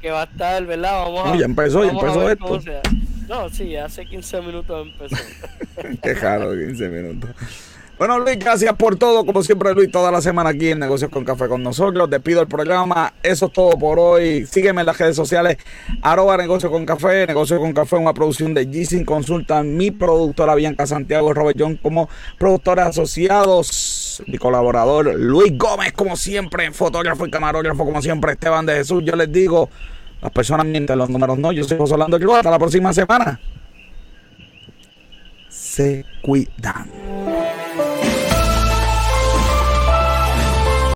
Que va a estar, ¿verdad? Vamos a. ya empezó, ya empezó esto. No, sí, hace 15 minutos empezó. Qué jaro, 15 minutos. Bueno, Luis, gracias por todo. Como siempre, Luis, toda la semana aquí en Negocios con Café con nosotros. Despido el programa. Eso es todo por hoy. Sígueme en las redes sociales. Arroba Negocios con Café. Negocios con Café, una producción de G-Sin Consulta. Mi productora Bianca Santiago, Robert John como productores asociados. Mi colaborador Luis Gómez, como siempre, fotógrafo y camarógrafo, como siempre, Esteban de Jesús. Yo les digo, las personas mienten, los números no. Yo soy José Orlando Hasta la próxima semana. Se cuidan.